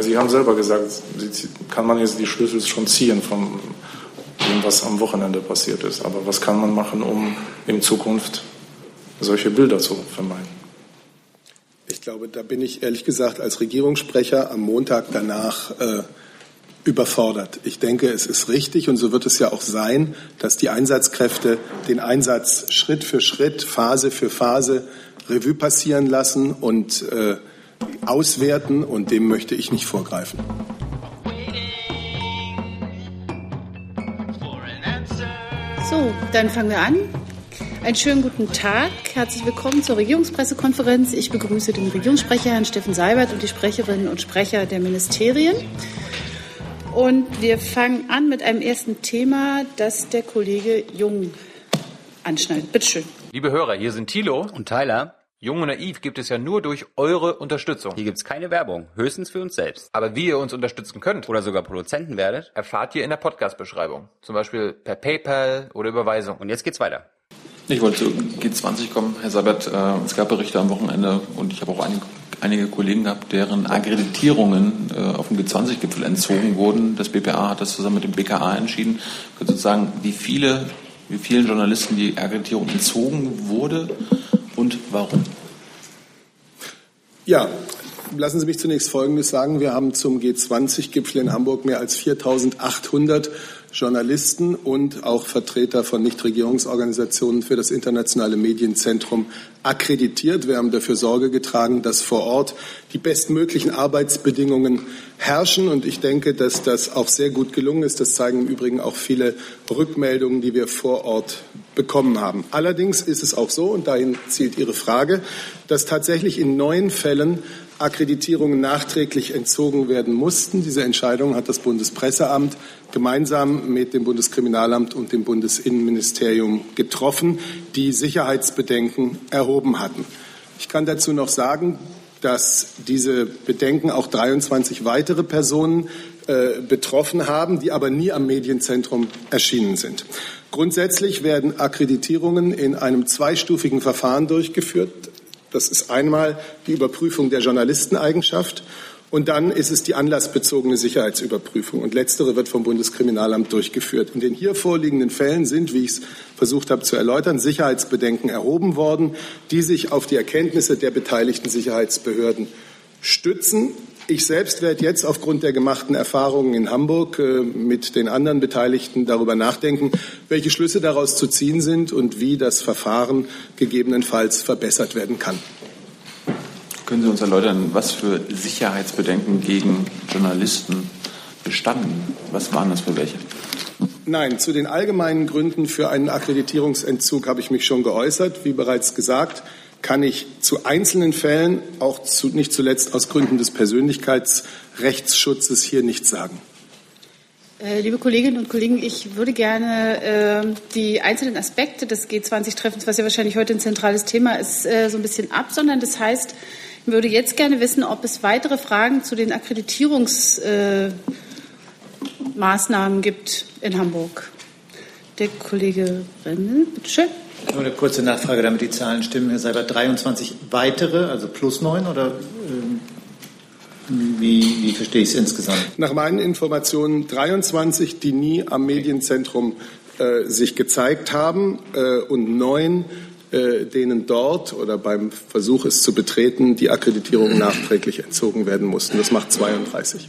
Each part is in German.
Weil Sie haben selber gesagt, kann man jetzt die Schlüssel schon ziehen von dem, was am Wochenende passiert ist. Aber was kann man machen, um in Zukunft solche Bilder zu vermeiden? Ich glaube, da bin ich ehrlich gesagt als Regierungssprecher am Montag danach äh, überfordert. Ich denke, es ist richtig und so wird es ja auch sein, dass die Einsatzkräfte den Einsatz Schritt für Schritt, Phase für Phase Revue passieren lassen und äh, auswerten und dem möchte ich nicht vorgreifen. So, dann fangen wir an. Einen schönen guten Tag. Herzlich willkommen zur Regierungspressekonferenz. Ich begrüße den Regierungssprecher Herrn Steffen Seibert und die Sprecherinnen und Sprecher der Ministerien. Und wir fangen an mit einem ersten Thema, das der Kollege Jung anschneidet. Bitte schön. Liebe Hörer, hier sind Thilo und Tyler. Jung und Naiv gibt es ja nur durch eure Unterstützung. Hier gibt es keine Werbung, höchstens für uns selbst. Aber wie ihr uns unterstützen könnt oder sogar Produzenten werdet, erfahrt ihr in der Podcast-Beschreibung. Zum Beispiel per PayPal oder Überweisung. Und jetzt geht's weiter. Ich wollte zu G20 kommen, Herr Sabat. Äh, es gab Berichte am Wochenende und ich habe auch einige, einige Kollegen gehabt, deren Akkreditierungen äh, auf dem G20-Gipfel entzogen wurden. Das BPA hat das zusammen mit dem BKA entschieden. Können Sie sagen, wie viele, wie vielen Journalisten die Akkreditierung entzogen wurde und warum? Ja, lassen Sie mich zunächst Folgendes sagen. Wir haben zum G20-Gipfel in Hamburg mehr als 4.800 Journalisten und auch Vertreter von Nichtregierungsorganisationen für das internationale Medienzentrum akkreditiert. Wir haben dafür Sorge getragen, dass vor Ort die bestmöglichen Arbeitsbedingungen herrschen. Und ich denke, dass das auch sehr gut gelungen ist. Das zeigen im Übrigen auch viele Rückmeldungen, die wir vor Ort bekommen haben. Allerdings ist es auch so, und dahin zielt Ihre Frage, dass tatsächlich in neun Fällen Akkreditierungen nachträglich entzogen werden mussten. Diese Entscheidung hat das Bundespresseamt gemeinsam mit dem Bundeskriminalamt und dem Bundesinnenministerium getroffen, die Sicherheitsbedenken erhoben hatten. Ich kann dazu noch sagen, dass diese Bedenken auch 23 weitere Personen äh, betroffen haben, die aber nie am Medienzentrum erschienen sind. Grundsätzlich werden Akkreditierungen in einem zweistufigen Verfahren durchgeführt. Das ist einmal die Überprüfung der Journalisteneigenschaft und dann ist es die anlassbezogene Sicherheitsüberprüfung. Und letztere wird vom Bundeskriminalamt durchgeführt. In den hier vorliegenden Fällen sind, wie ich es versucht habe zu erläutern, Sicherheitsbedenken erhoben worden, die sich auf die Erkenntnisse der beteiligten Sicherheitsbehörden stützen. Ich selbst werde jetzt aufgrund der gemachten Erfahrungen in Hamburg äh, mit den anderen Beteiligten darüber nachdenken, welche Schlüsse daraus zu ziehen sind und wie das Verfahren gegebenenfalls verbessert werden kann. Können Sie uns erläutern, was für Sicherheitsbedenken gegen Journalisten bestanden? Was waren das für welche? Nein, zu den allgemeinen Gründen für einen Akkreditierungsentzug habe ich mich schon geäußert. Wie bereits gesagt, kann ich zu einzelnen Fällen, auch zu, nicht zuletzt aus Gründen des Persönlichkeitsrechtsschutzes, hier nichts sagen. Äh, liebe Kolleginnen und Kollegen, ich würde gerne äh, die einzelnen Aspekte des G20-Treffens, was ja wahrscheinlich heute ein zentrales Thema ist, äh, so ein bisschen absondern. Das heißt, ich würde jetzt gerne wissen, ob es weitere Fragen zu den Akkreditierungsmaßnahmen äh, gibt in Hamburg. Der Kollege Rendel, bitteschön. Nur eine kurze Nachfrage, damit die Zahlen stimmen. Herr Seibert, 23 weitere, also plus neun oder ähm, wie, wie verstehe ich es insgesamt? Nach meinen Informationen 23, die nie am Medienzentrum äh, sich gezeigt haben äh, und neun äh, denen dort oder beim Versuch, es zu betreten, die Akkreditierung nachträglich entzogen werden mussten. Das macht 32.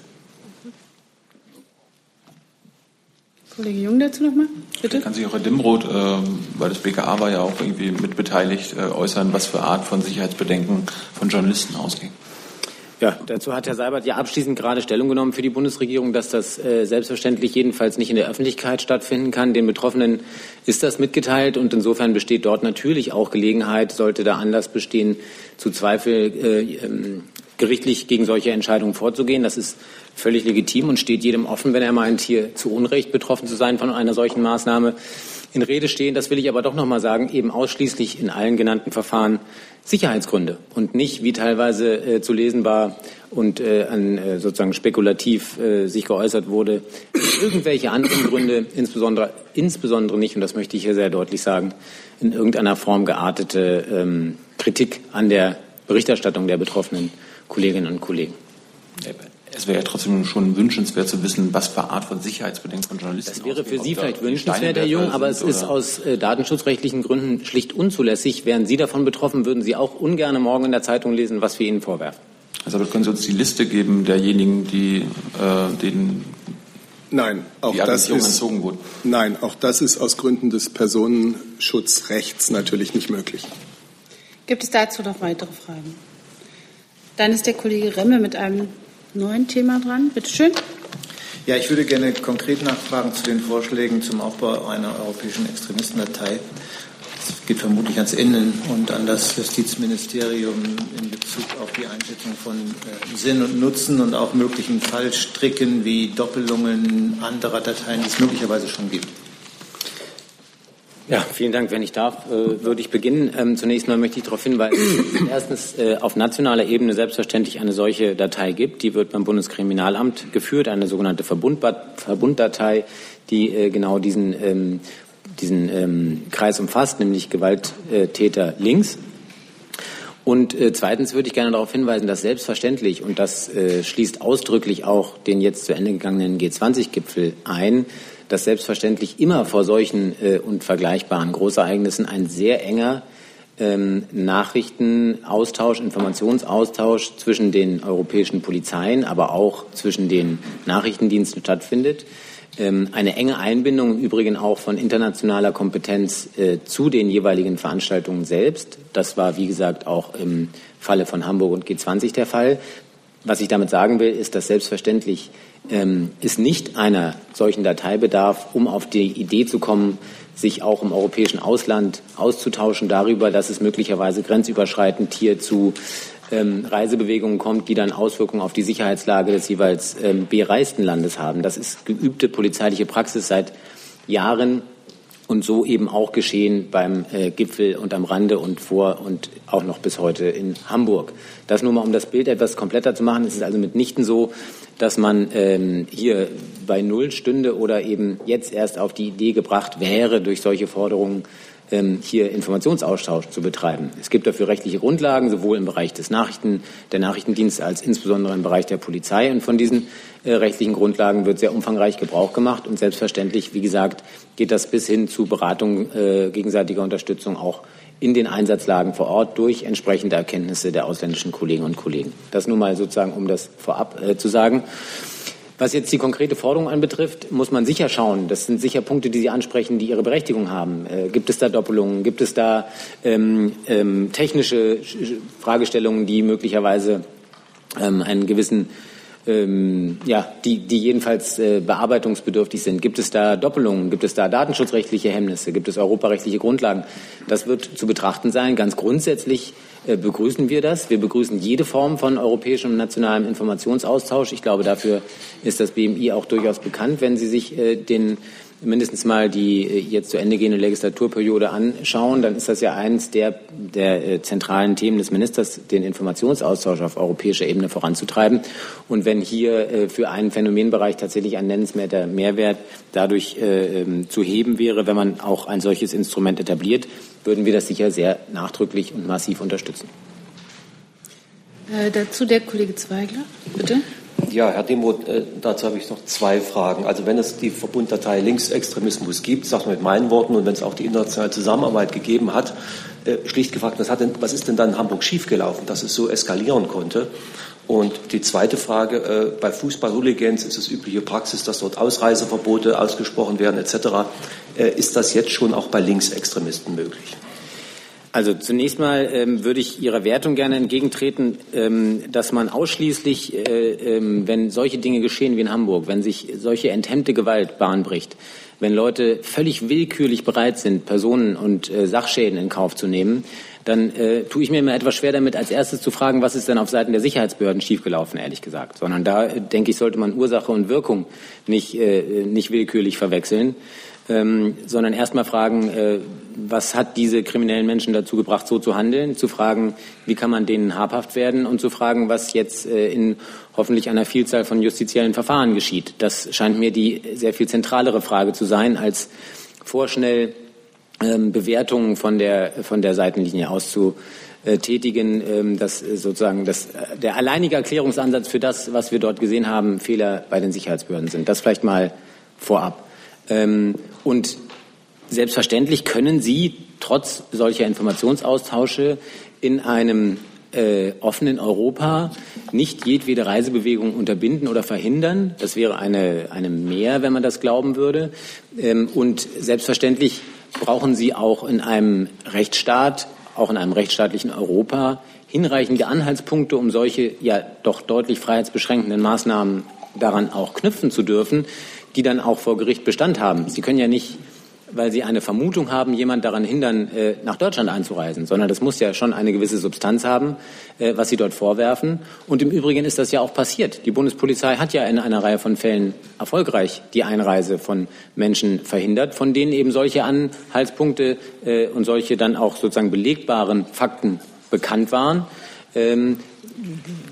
Kollege Jung dazu nochmal, bitte. Kann sich auch Herr Dimroth, äh, weil das BKA war ja auch irgendwie mitbeteiligt, äh, äußern, was für Art von Sicherheitsbedenken von Journalisten ausging? Ja, dazu hat Herr Seibert ja abschließend gerade Stellung genommen für die Bundesregierung, dass das äh, selbstverständlich jedenfalls nicht in der Öffentlichkeit stattfinden kann. Den Betroffenen ist das mitgeteilt und insofern besteht dort natürlich auch Gelegenheit, sollte da Anlass bestehen, zu Zweifel äh, ähm, gerichtlich gegen solche Entscheidungen vorzugehen. Das ist völlig legitim und steht jedem offen, wenn er meint, hier zu Unrecht betroffen zu sein von einer solchen Maßnahme. In Rede stehen, das will ich aber doch noch mal sagen, eben ausschließlich in allen genannten Verfahren Sicherheitsgründe und nicht, wie teilweise äh, zu lesen war und äh, an, äh, sozusagen spekulativ äh, sich geäußert wurde, irgendwelche anderen Gründe, insbesondere, insbesondere nicht, und das möchte ich hier sehr deutlich sagen, in irgendeiner Form geartete ähm, Kritik an der Berichterstattung der betroffenen Kolleginnen und Kollegen. das wäre ja trotzdem schon wünschenswert zu wissen, was für Art von Sicherheitsbedenken von Journalisten. Das wäre für Sie vielleicht wünschenswert, Herr Jung, aber es ist aus äh, datenschutzrechtlichen Gründen schlicht unzulässig. Wären Sie davon betroffen, würden Sie auch ungern morgen in der Zeitung lesen, was wir Ihnen vorwerfen. Also können Sie uns die Liste geben derjenigen, die äh, den Nein, auch das ist Nein, auch das ist aus Gründen des Personenschutzrechts natürlich nicht möglich. Gibt es dazu noch weitere Fragen? Dann ist der Kollege Remme mit einem neuen Thema dran. Bitte schön. Ja, ich würde gerne konkret nachfragen zu den Vorschlägen zum Aufbau einer europäischen Extremistendatei. Es geht vermutlich ans Innen und an das Justizministerium in Bezug auf die Einschätzung von äh, Sinn und Nutzen und auch möglichen Fallstricken wie Doppelungen anderer Dateien, die es möglicherweise schon gibt. Ja, vielen Dank. Wenn ich darf, äh, würde ich beginnen. Ähm, zunächst mal möchte ich darauf hinweisen, dass es erstens äh, auf nationaler Ebene selbstverständlich eine solche Datei gibt. Die wird beim Bundeskriminalamt geführt, eine sogenannte Verbunddatei, die äh, genau diesen, ähm, diesen ähm, Kreis umfasst, nämlich Gewalttäter links. Und äh, zweitens würde ich gerne darauf hinweisen, dass selbstverständlich, und das äh, schließt ausdrücklich auch den jetzt zu Ende gegangenen G20-Gipfel ein, dass selbstverständlich immer vor solchen äh, und vergleichbaren Großereignissen ein sehr enger ähm, Nachrichtenaustausch, Informationsaustausch zwischen den europäischen Polizeien, aber auch zwischen den Nachrichtendiensten stattfindet. Ähm, eine enge Einbindung im Übrigen auch von internationaler Kompetenz äh, zu den jeweiligen Veranstaltungen selbst. Das war, wie gesagt, auch im Falle von Hamburg und G20 der Fall. Was ich damit sagen will, ist, dass selbstverständlich ähm, ist nicht einer solchen Dateibedarf, um auf die Idee zu kommen, sich auch im europäischen Ausland auszutauschen darüber, dass es möglicherweise grenzüberschreitend hier zu ähm, Reisebewegungen kommt, die dann Auswirkungen auf die Sicherheitslage des jeweils ähm, bereisten Landes haben. Das ist geübte polizeiliche Praxis seit Jahren und so eben auch geschehen beim äh, Gipfel und am Rande und vor und auch noch bis heute in Hamburg. Das nur mal, um das Bild etwas kompletter zu machen. Es ist also mitnichten so, dass man ähm, hier bei Null stünde oder eben jetzt erst auf die Idee gebracht wäre, durch solche Forderungen hier Informationsaustausch zu betreiben. Es gibt dafür rechtliche Grundlagen, sowohl im Bereich des Nachrichten, der Nachrichtendienste als insbesondere im Bereich der Polizei. Und von diesen äh, rechtlichen Grundlagen wird sehr umfangreich Gebrauch gemacht. Und selbstverständlich, wie gesagt, geht das bis hin zu Beratung, äh, gegenseitiger Unterstützung auch in den Einsatzlagen vor Ort durch entsprechende Erkenntnisse der ausländischen Kolleginnen und Kollegen. Das nur mal sozusagen, um das vorab äh, zu sagen. Was jetzt die konkrete Forderung anbetrifft, muss man sicher schauen. Das sind sicher Punkte, die Sie ansprechen, die ihre Berechtigung haben. Äh, gibt es da Doppelungen? Gibt es da ähm, ähm, technische Fragestellungen, die möglicherweise ähm, einen gewissen ähm, ja, die, die jedenfalls äh, bearbeitungsbedürftig sind. Gibt es da Doppelungen? Gibt es da datenschutzrechtliche Hemmnisse? Gibt es europarechtliche Grundlagen? Das wird zu betrachten sein. Ganz grundsätzlich begrüßen wir das. Wir begrüßen jede Form von europäischem und nationalem Informationsaustausch. Ich glaube, dafür ist das BMI auch durchaus bekannt, wenn Sie sich äh, den mindestens mal die äh, jetzt zu Ende gehende Legislaturperiode anschauen, dann ist das ja eines der, der äh, zentralen Themen des Ministers, den Informationsaustausch auf europäischer Ebene voranzutreiben. Und wenn hier äh, für einen Phänomenbereich tatsächlich ein nennenswerter Mehrwert dadurch ähm, zu heben wäre, wenn man auch ein solches Instrument etabliert, würden wir das sicher sehr nachdrücklich und massiv unterstützen. Äh, dazu der Kollege Zweigler, bitte. Ja, Herr Demuth, äh, dazu habe ich noch zwei Fragen. Also wenn es die Verbunddatei Linksextremismus gibt, sagt man mit meinen Worten, und wenn es auch die internationale Zusammenarbeit gegeben hat, äh, schlicht gefragt, was, denn, was ist denn dann in Hamburg schiefgelaufen, dass es so eskalieren konnte? Und die zweite Frage, äh, bei Fußball-Hooligans ist es übliche Praxis, dass dort Ausreiseverbote ausgesprochen werden etc. Ist das jetzt schon auch bei Linksextremisten möglich? Also zunächst mal ähm, würde ich Ihrer Wertung gerne entgegentreten, ähm, dass man ausschließlich, äh, ähm, wenn solche Dinge geschehen wie in Hamburg, wenn sich solche enthemmte Gewalt Bahn bricht, wenn Leute völlig willkürlich bereit sind, Personen und äh, Sachschäden in Kauf zu nehmen, dann äh, tue ich mir immer etwas schwer damit, als erstes zu fragen, was ist denn auf Seiten der Sicherheitsbehörden schiefgelaufen, ehrlich gesagt. Sondern da, denke ich, sollte man Ursache und Wirkung nicht, äh, nicht willkürlich verwechseln ähm, sondern erstmal fragen, äh, was hat diese kriminellen Menschen dazu gebracht, so zu handeln, zu fragen, wie kann man denen habhaft werden und zu fragen, was jetzt äh, in hoffentlich einer Vielzahl von justiziellen Verfahren geschieht. Das scheint mir die sehr viel zentralere Frage zu sein, als vorschnell ähm, Bewertungen von der, von der Seitenlinie aus zu, äh, tätigen, ähm, dass sozusagen das, der alleinige Erklärungsansatz für das, was wir dort gesehen haben, Fehler bei den Sicherheitsbehörden sind. Das vielleicht mal vorab. Ähm, und selbstverständlich können Sie trotz solcher Informationsaustausche in einem äh, offenen Europa nicht jedwede Reisebewegung unterbinden oder verhindern. Das wäre eine, eine Mehr, wenn man das glauben würde. Ähm, und selbstverständlich brauchen Sie auch in einem Rechtsstaat, auch in einem rechtsstaatlichen Europa, hinreichende Anhaltspunkte, um solche ja doch deutlich freiheitsbeschränkenden Maßnahmen daran auch knüpfen zu dürfen, die dann auch vor Gericht Bestand haben. Sie können ja nicht weil sie eine Vermutung haben, jemand daran hindern, äh, nach Deutschland einzureisen, sondern das muss ja schon eine gewisse Substanz haben, äh, was sie dort vorwerfen. Und im Übrigen ist das ja auch passiert. Die Bundespolizei hat ja in einer Reihe von Fällen erfolgreich die Einreise von Menschen verhindert, von denen eben solche Anhaltspunkte äh, und solche dann auch sozusagen belegbaren Fakten bekannt waren. Ähm,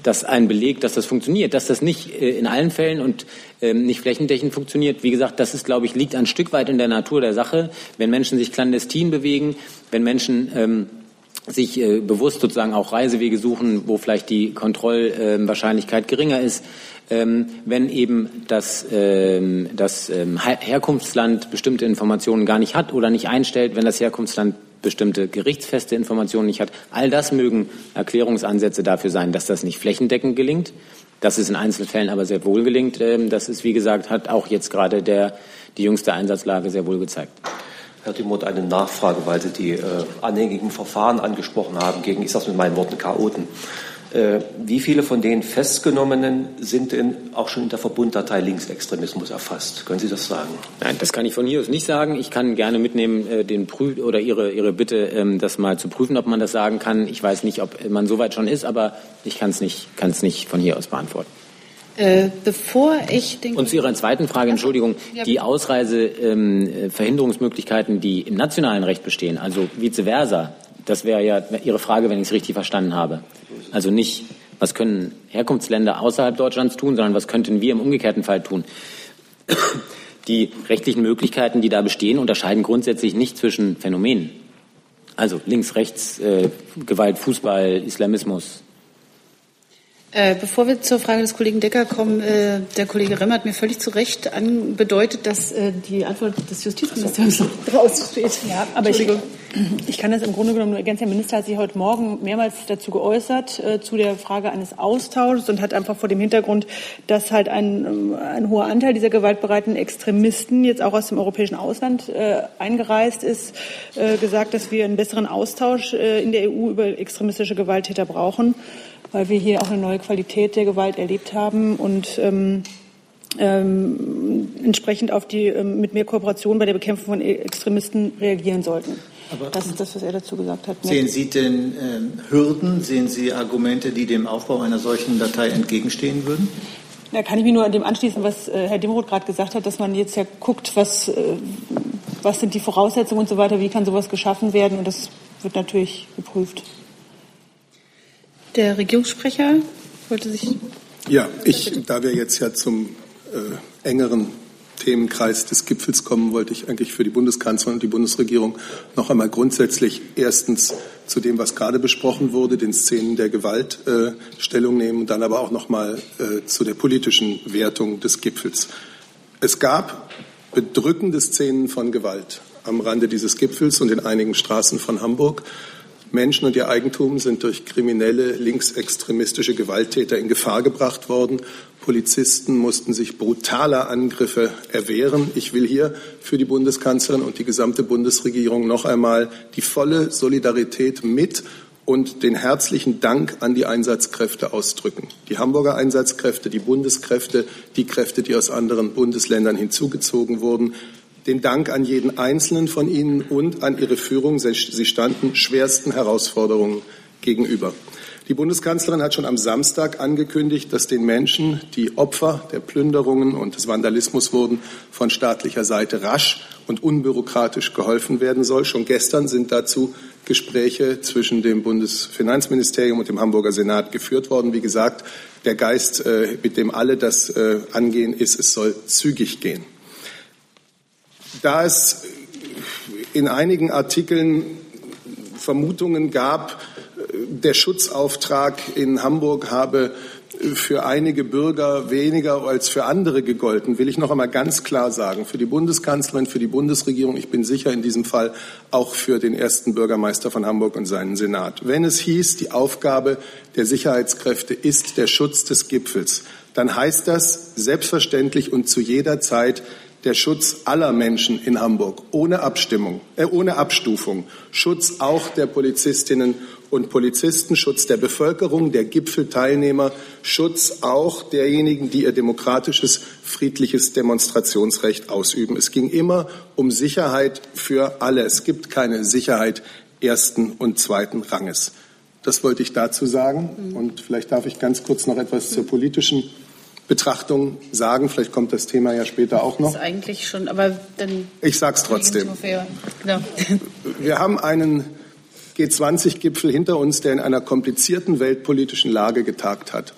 dass ein Beleg, dass das funktioniert, dass das nicht äh, in allen Fällen und ähm, nicht flächendeckend funktioniert. Wie gesagt, das ist, glaube ich, liegt ein Stück weit in der Natur der Sache. Wenn Menschen sich clandestin bewegen, wenn Menschen ähm, sich äh, bewusst sozusagen auch Reisewege suchen, wo vielleicht die Kontrollwahrscheinlichkeit geringer ist, ähm, wenn eben das, ähm, das ähm, Herkunftsland bestimmte Informationen gar nicht hat oder nicht einstellt, wenn das Herkunftsland bestimmte gerichtsfeste Informationen nicht hat. All das mögen Erklärungsansätze dafür sein, dass das nicht flächendeckend gelingt. Dass es in Einzelfällen aber sehr wohl gelingt, ähm, das ist, wie gesagt, hat auch jetzt gerade der, die jüngste Einsatzlage sehr wohl gezeigt. Herr Dimroth, eine Nachfrage, weil Sie die äh, anhängigen Verfahren angesprochen haben gegen, ich sage mit meinen Worten, Chaoten. Äh, wie viele von den Festgenommenen sind denn auch schon in der Verbunddatei Linksextremismus erfasst? Können Sie das sagen? Nein, das kann ich von hier aus nicht sagen. Ich kann gerne mitnehmen äh, den Prüf oder Ihre, Ihre Bitte, ähm, das mal zu prüfen, ob man das sagen kann. Ich weiß nicht, ob man so weit schon ist, aber ich kann es nicht, kann nicht von hier aus beantworten. Äh, bevor ich den Und zu Ihrer zweiten Frage, Entschuldigung, die Ausreiseverhinderungsmöglichkeiten, ähm, die im nationalen Recht bestehen, also vice versa, das wäre ja Ihre Frage, wenn ich es richtig verstanden habe. Also nicht, was können Herkunftsländer außerhalb Deutschlands tun, sondern was könnten wir im umgekehrten Fall tun. Die rechtlichen Möglichkeiten, die da bestehen, unterscheiden grundsätzlich nicht zwischen Phänomenen. Also links, rechts, äh, Gewalt, Fußball, Islamismus, äh, bevor wir zur Frage des Kollegen Decker kommen, äh, der Kollege Remmer hat mir völlig zu Recht bedeutet, dass äh, die Antwort des Justizministeriums draußen steht. Ja, aber ich, ich kann das im Grunde genommen nur ergänzen. Der Minister hat sich heute Morgen mehrmals dazu geäußert, äh, zu der Frage eines Austauschs und hat einfach vor dem Hintergrund, dass halt ein, ähm, ein hoher Anteil dieser gewaltbereiten Extremisten jetzt auch aus dem europäischen Ausland äh, eingereist ist, äh, gesagt, dass wir einen besseren Austausch in der EU über extremistische Gewalttäter brauchen weil wir hier auch eine neue Qualität der Gewalt erlebt haben und ähm, ähm, entsprechend auf die ähm, mit mehr Kooperation bei der Bekämpfung von Extremisten reagieren sollten. Aber das ist das, was er dazu gesagt hat. Sehen Sie denn ähm, Hürden, sehen Sie Argumente, die dem Aufbau einer solchen Datei entgegenstehen würden? Da kann ich mich nur an dem anschließen, was äh, Herr Dimroth gerade gesagt hat, dass man jetzt ja guckt, was, äh, was sind die Voraussetzungen und so weiter, wie kann sowas geschaffen werden und das wird natürlich geprüft. Der Regierungssprecher wollte sich. Ja, ich, da wir jetzt ja zum äh, engeren Themenkreis des Gipfels kommen, wollte ich eigentlich für die Bundeskanzlerin und die Bundesregierung noch einmal grundsätzlich erstens zu dem, was gerade besprochen wurde, den Szenen der Gewalt äh, Stellung nehmen und dann aber auch noch mal äh, zu der politischen Wertung des Gipfels. Es gab bedrückende Szenen von Gewalt am Rande dieses Gipfels und in einigen Straßen von Hamburg. Menschen und ihr Eigentum sind durch kriminelle linksextremistische Gewalttäter in Gefahr gebracht worden. Polizisten mussten sich brutaler Angriffe erwehren. Ich will hier für die Bundeskanzlerin und die gesamte Bundesregierung noch einmal die volle Solidarität mit und den herzlichen Dank an die Einsatzkräfte ausdrücken. Die Hamburger Einsatzkräfte, die Bundeskräfte, die Kräfte, die aus anderen Bundesländern hinzugezogen wurden den Dank an jeden Einzelnen von Ihnen und an Ihre Führung. Sie standen schwersten Herausforderungen gegenüber. Die Bundeskanzlerin hat schon am Samstag angekündigt, dass den Menschen, die Opfer der Plünderungen und des Vandalismus wurden, von staatlicher Seite rasch und unbürokratisch geholfen werden soll. Schon gestern sind dazu Gespräche zwischen dem Bundesfinanzministerium und dem Hamburger Senat geführt worden. Wie gesagt, der Geist, äh, mit dem alle das äh, angehen, ist, es soll zügig gehen. Da es in einigen Artikeln Vermutungen gab, der Schutzauftrag in Hamburg habe für einige Bürger weniger als für andere gegolten, will ich noch einmal ganz klar sagen, für die Bundeskanzlerin, für die Bundesregierung, ich bin sicher in diesem Fall auch für den ersten Bürgermeister von Hamburg und seinen Senat. Wenn es hieß, die Aufgabe der Sicherheitskräfte ist der Schutz des Gipfels, dann heißt das selbstverständlich und zu jeder Zeit der Schutz aller Menschen in Hamburg ohne Abstimmung, äh, ohne Abstufung, Schutz auch der Polizistinnen und Polizisten, Schutz der Bevölkerung, der Gipfelteilnehmer, Schutz auch derjenigen, die ihr demokratisches, friedliches Demonstrationsrecht ausüben. Es ging immer um Sicherheit für alle. Es gibt keine Sicherheit ersten und zweiten Ranges. Das wollte ich dazu sagen. Und vielleicht darf ich ganz kurz noch etwas zur politischen Betrachtung sagen. Vielleicht kommt das Thema ja später auch noch. Das ist eigentlich schon, aber dann. Ich sage es trotzdem. Genau. Wir haben einen G20-Gipfel hinter uns, der in einer komplizierten weltpolitischen Lage getagt hat.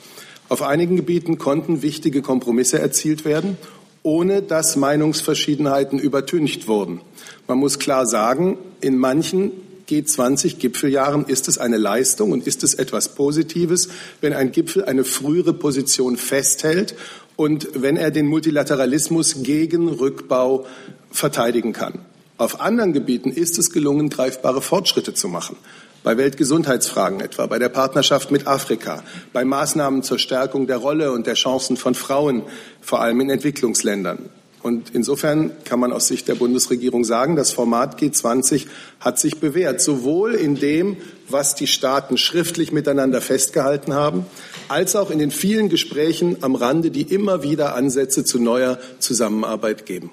Auf einigen Gebieten konnten wichtige Kompromisse erzielt werden, ohne dass Meinungsverschiedenheiten übertüncht wurden. Man muss klar sagen, in manchen G20-Gipfeljahren ist es eine Leistung und ist es etwas Positives, wenn ein Gipfel eine frühere Position festhält und wenn er den Multilateralismus gegen Rückbau verteidigen kann. Auf anderen Gebieten ist es gelungen, greifbare Fortschritte zu machen. Bei Weltgesundheitsfragen etwa, bei der Partnerschaft mit Afrika, bei Maßnahmen zur Stärkung der Rolle und der Chancen von Frauen, vor allem in Entwicklungsländern. Und insofern kann man aus Sicht der Bundesregierung sagen, das Format G20 hat sich bewährt, sowohl in dem, was die Staaten schriftlich miteinander festgehalten haben, als auch in den vielen Gesprächen am Rande, die immer wieder Ansätze zu neuer Zusammenarbeit geben.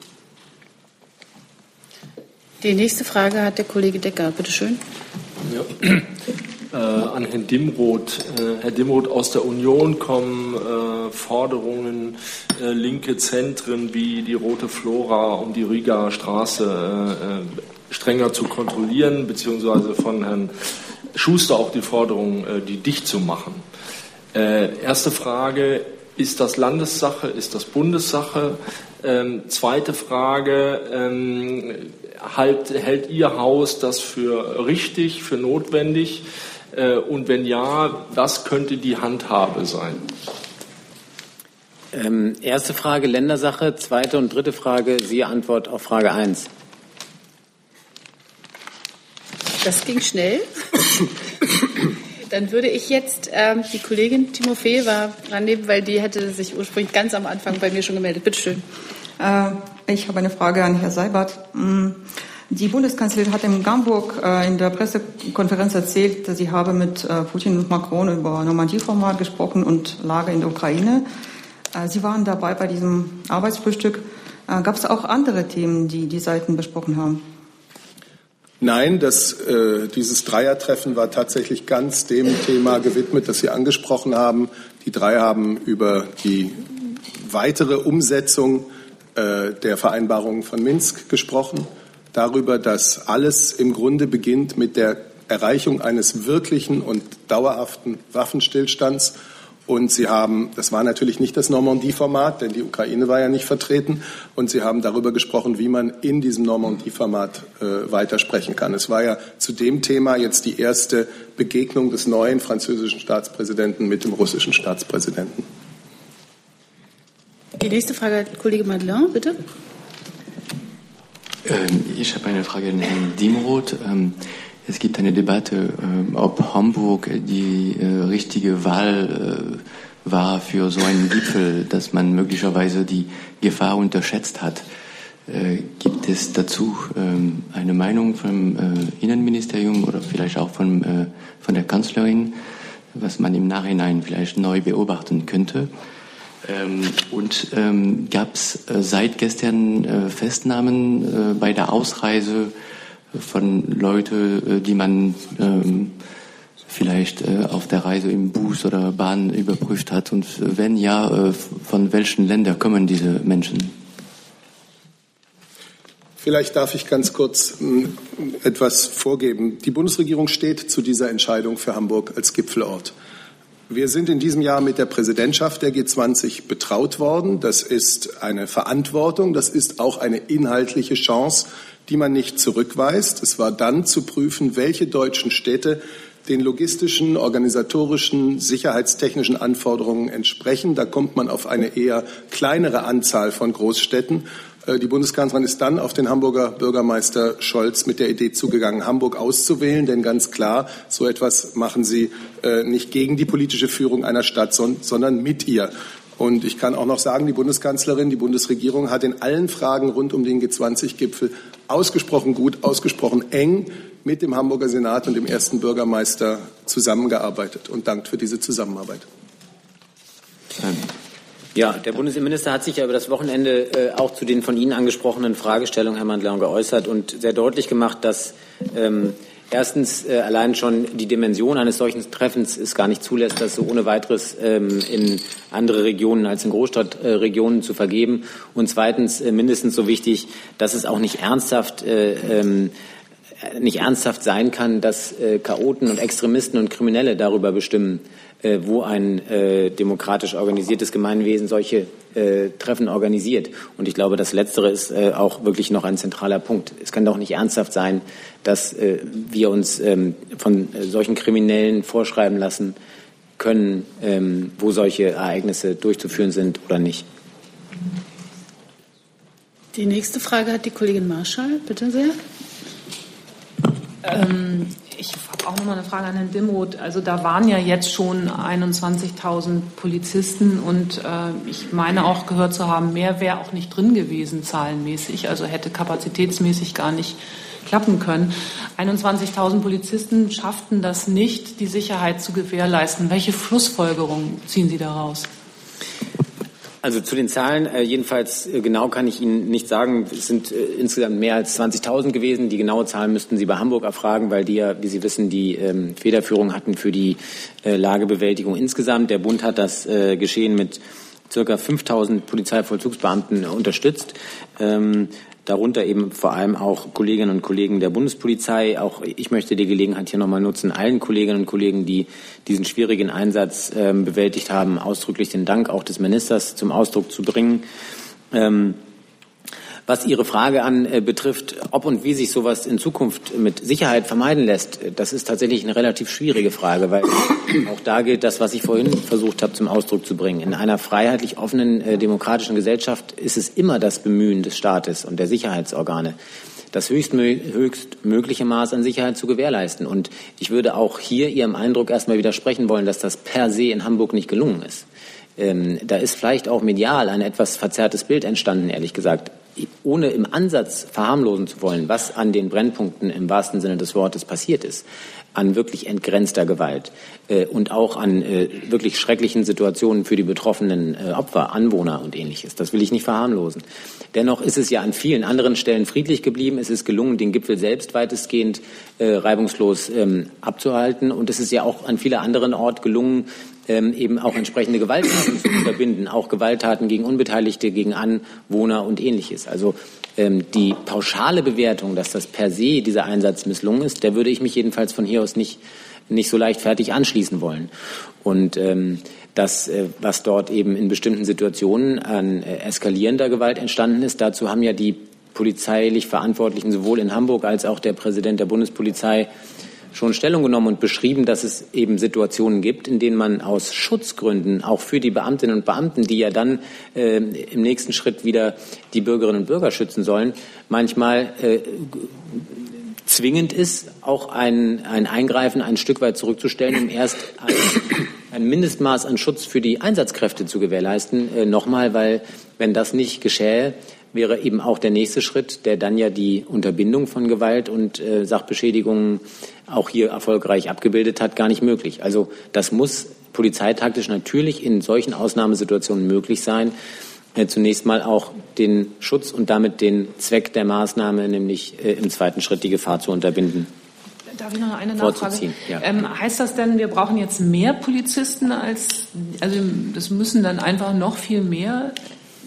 Die nächste Frage hat der Kollege Decker. Bitte schön. Ja. Äh, an Herrn Dimroth. Äh, Herr Dimroth, aus der Union kommen äh, Forderungen, äh, linke Zentren wie die Rote Flora um die Riga Straße äh, äh, strenger zu kontrollieren, beziehungsweise von Herrn Schuster auch die Forderung, die dicht zu machen. erste Frage, ist das Landessache, ist das Bundessache? Ähm, zweite Frage, ähm, halt, hält Ihr Haus das für richtig, für notwendig? Äh, und wenn ja, was könnte die Handhabe sein? Ähm, erste Frage Ländersache, zweite und dritte Frage, Sie Antwort auf Frage 1. Das ging schnell. Dann würde ich jetzt, ähm, die Kollegin Timofey war dran nehmen, weil die hätte sich ursprünglich ganz am Anfang bei mir schon gemeldet. Bitte schön. Äh, ich habe eine Frage an Herrn Seibert. Mm, die Bundeskanzlerin hat in Hamburg äh, in der Pressekonferenz erzählt, sie habe mit äh, Putin und Macron über Normandie-Format gesprochen und Lage in der Ukraine. Sie waren dabei bei diesem Arbeitsfrühstück. Gab es auch andere Themen, die die Seiten besprochen haben? Nein, das, äh, dieses Dreiertreffen war tatsächlich ganz dem Thema gewidmet, das Sie angesprochen haben. Die drei haben über die weitere Umsetzung äh, der Vereinbarungen von Minsk gesprochen, darüber, dass alles im Grunde beginnt mit der Erreichung eines wirklichen und dauerhaften Waffenstillstands. Und Sie haben, das war natürlich nicht das Normandie-Format, denn die Ukraine war ja nicht vertreten. Und Sie haben darüber gesprochen, wie man in diesem Normandie-Format äh, weitersprechen kann. Es war ja zu dem Thema jetzt die erste Begegnung des neuen französischen Staatspräsidenten mit dem russischen Staatspräsidenten. Die nächste Frage hat Kollege Madeleine, bitte. Ähm, ich habe eine Frage an Herrn Dimroth. Ähm, es gibt eine Debatte, ähm, ob Hamburg die äh, richtige Wahl äh, war für so einen Gipfel, dass man möglicherweise die Gefahr unterschätzt hat. Äh, gibt es dazu eine Meinung vom Innenministerium oder vielleicht auch von, von der Kanzlerin, was man im Nachhinein vielleicht neu beobachten könnte? Ähm, und ähm, gab es äh, seit gestern äh, Festnahmen äh, bei der Ausreise von Leuten, äh, die man ähm, vielleicht äh, auf der Reise im Bus oder Bahn überprüft hat? Und wenn ja, von welchen Ländern kommen diese Menschen? Vielleicht darf ich ganz kurz etwas vorgeben. Die Bundesregierung steht zu dieser Entscheidung für Hamburg als Gipfelort. Wir sind in diesem Jahr mit der Präsidentschaft der G20 betraut worden. Das ist eine Verantwortung, das ist auch eine inhaltliche Chance, die man nicht zurückweist. Es war dann zu prüfen, welche deutschen Städte den logistischen, organisatorischen, sicherheitstechnischen Anforderungen entsprechen. Da kommt man auf eine eher kleinere Anzahl von Großstädten. Äh, die Bundeskanzlerin ist dann auf den Hamburger Bürgermeister Scholz mit der Idee zugegangen, Hamburg auszuwählen. Denn ganz klar, so etwas machen Sie äh, nicht gegen die politische Führung einer Stadt, sondern mit ihr. Und ich kann auch noch sagen, die Bundeskanzlerin, die Bundesregierung hat in allen Fragen rund um den G20-Gipfel ausgesprochen gut, ausgesprochen eng mit dem Hamburger Senat und dem ersten Bürgermeister zusammengearbeitet und dankt für diese Zusammenarbeit. Ja, der Bundesinnenminister hat sich ja über das Wochenende äh, auch zu den von Ihnen angesprochenen Fragestellungen, Herr Mandler, geäußert und sehr deutlich gemacht, dass ähm, erstens äh, allein schon die Dimension eines solchen Treffens es gar nicht zulässt, das so ohne weiteres ähm, in andere Regionen als in Großstadtregionen äh, zu vergeben. Und zweitens äh, mindestens so wichtig, dass es auch nicht ernsthaft äh, ähm, nicht ernsthaft sein kann, dass äh, Chaoten und Extremisten und Kriminelle darüber bestimmen, äh, wo ein äh, demokratisch organisiertes Gemeinwesen solche äh, Treffen organisiert. Und ich glaube, das Letztere ist äh, auch wirklich noch ein zentraler Punkt. Es kann doch nicht ernsthaft sein, dass äh, wir uns ähm, von äh, solchen Kriminellen vorschreiben lassen können, ähm, wo solche Ereignisse durchzuführen sind oder nicht. Die nächste Frage hat die Kollegin Marschall. Bitte sehr. Ähm, ich habe auch noch mal eine Frage an Herrn Dimroth. Also da waren ja jetzt schon 21.000 Polizisten und äh, ich meine auch gehört zu haben, mehr wäre auch nicht drin gewesen zahlenmäßig, also hätte kapazitätsmäßig gar nicht klappen können. 21.000 Polizisten schafften das nicht, die Sicherheit zu gewährleisten. Welche Schlussfolgerungen ziehen Sie daraus? Also zu den Zahlen, äh, jedenfalls äh, genau kann ich Ihnen nicht sagen. Es sind äh, insgesamt mehr als 20.000 gewesen. Die genaue Zahl müssten Sie bei Hamburg erfragen, weil die ja, wie Sie wissen, die ähm, Federführung hatten für die äh, Lagebewältigung insgesamt. Der Bund hat das äh, Geschehen mit circa 5.000 Polizeivollzugsbeamten unterstützt. Ähm, darunter eben vor allem auch Kolleginnen und Kollegen der Bundespolizei. Auch ich möchte die Gelegenheit hier nochmal nutzen, allen Kolleginnen und Kollegen, die diesen schwierigen Einsatz äh, bewältigt haben, ausdrücklich den Dank auch des Ministers zum Ausdruck zu bringen. Ähm, was Ihre Frage an äh, betrifft, ob und wie sich sowas in Zukunft mit Sicherheit vermeiden lässt, äh, das ist tatsächlich eine relativ schwierige Frage, weil auch da gilt das, was ich vorhin versucht habe zum Ausdruck zu bringen. In einer freiheitlich offenen äh, demokratischen Gesellschaft ist es immer das Bemühen des Staates und der Sicherheitsorgane, das höchstmögliche Maß an Sicherheit zu gewährleisten. Und ich würde auch hier Ihrem Eindruck erstmal widersprechen wollen, dass das per se in Hamburg nicht gelungen ist. Ähm, da ist vielleicht auch medial ein etwas verzerrtes Bild entstanden, ehrlich gesagt ohne im Ansatz verharmlosen zu wollen, was an den Brennpunkten im wahrsten Sinne des Wortes passiert ist, an wirklich entgrenzter Gewalt äh, und auch an äh, wirklich schrecklichen Situationen für die betroffenen äh, Opfer, Anwohner und ähnliches. Das will ich nicht verharmlosen. Dennoch ist es ja an vielen anderen Stellen friedlich geblieben. Es ist gelungen, den Gipfel selbst weitestgehend äh, reibungslos ähm, abzuhalten. Und es ist ja auch an vielen anderen Orten gelungen, ähm, eben auch entsprechende Gewalttaten zu unterbinden, auch Gewalttaten gegen Unbeteiligte, gegen Anwohner und ähnliches. Also ähm, die pauschale Bewertung, dass das per se dieser Einsatz misslungen ist, der würde ich mich jedenfalls von hier aus nicht, nicht so leichtfertig anschließen wollen. Und ähm, das, äh, was dort eben in bestimmten Situationen an äh, eskalierender Gewalt entstanden ist, dazu haben ja die polizeilich Verantwortlichen sowohl in Hamburg als auch der Präsident der Bundespolizei schon Stellung genommen und beschrieben, dass es eben Situationen gibt, in denen man aus Schutzgründen auch für die Beamtinnen und Beamten, die ja dann äh, im nächsten Schritt wieder die Bürgerinnen und Bürger schützen sollen, manchmal äh, zwingend ist, auch ein, ein Eingreifen ein Stück weit zurückzustellen, um erst ein, ein Mindestmaß an Schutz für die Einsatzkräfte zu gewährleisten. Äh, Nochmal, weil wenn das nicht geschähe, wäre eben auch der nächste Schritt, der dann ja die Unterbindung von Gewalt und äh, Sachbeschädigungen auch hier erfolgreich abgebildet hat, gar nicht möglich. Also das muss polizeitaktisch natürlich in solchen Ausnahmesituationen möglich sein, äh, zunächst mal auch den Schutz und damit den Zweck der Maßnahme, nämlich äh, im zweiten Schritt die Gefahr zu unterbinden. Darf ich noch eine Nachfrage? Ja. Ähm, heißt das denn, wir brauchen jetzt mehr Polizisten als, also das müssen dann einfach noch viel mehr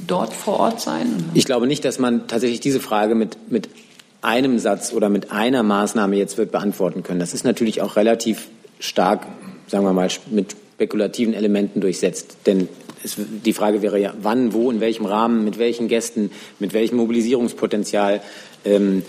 dort vor Ort sein? Ich glaube nicht, dass man tatsächlich diese Frage mit, mit einem Satz oder mit einer Maßnahme jetzt wird beantworten können. Das ist natürlich auch relativ stark, sagen wir mal, mit spekulativen Elementen durchsetzt. Denn es, die Frage wäre ja, wann, wo, in welchem Rahmen, mit welchen Gästen, mit welchem Mobilisierungspotenzial ähm,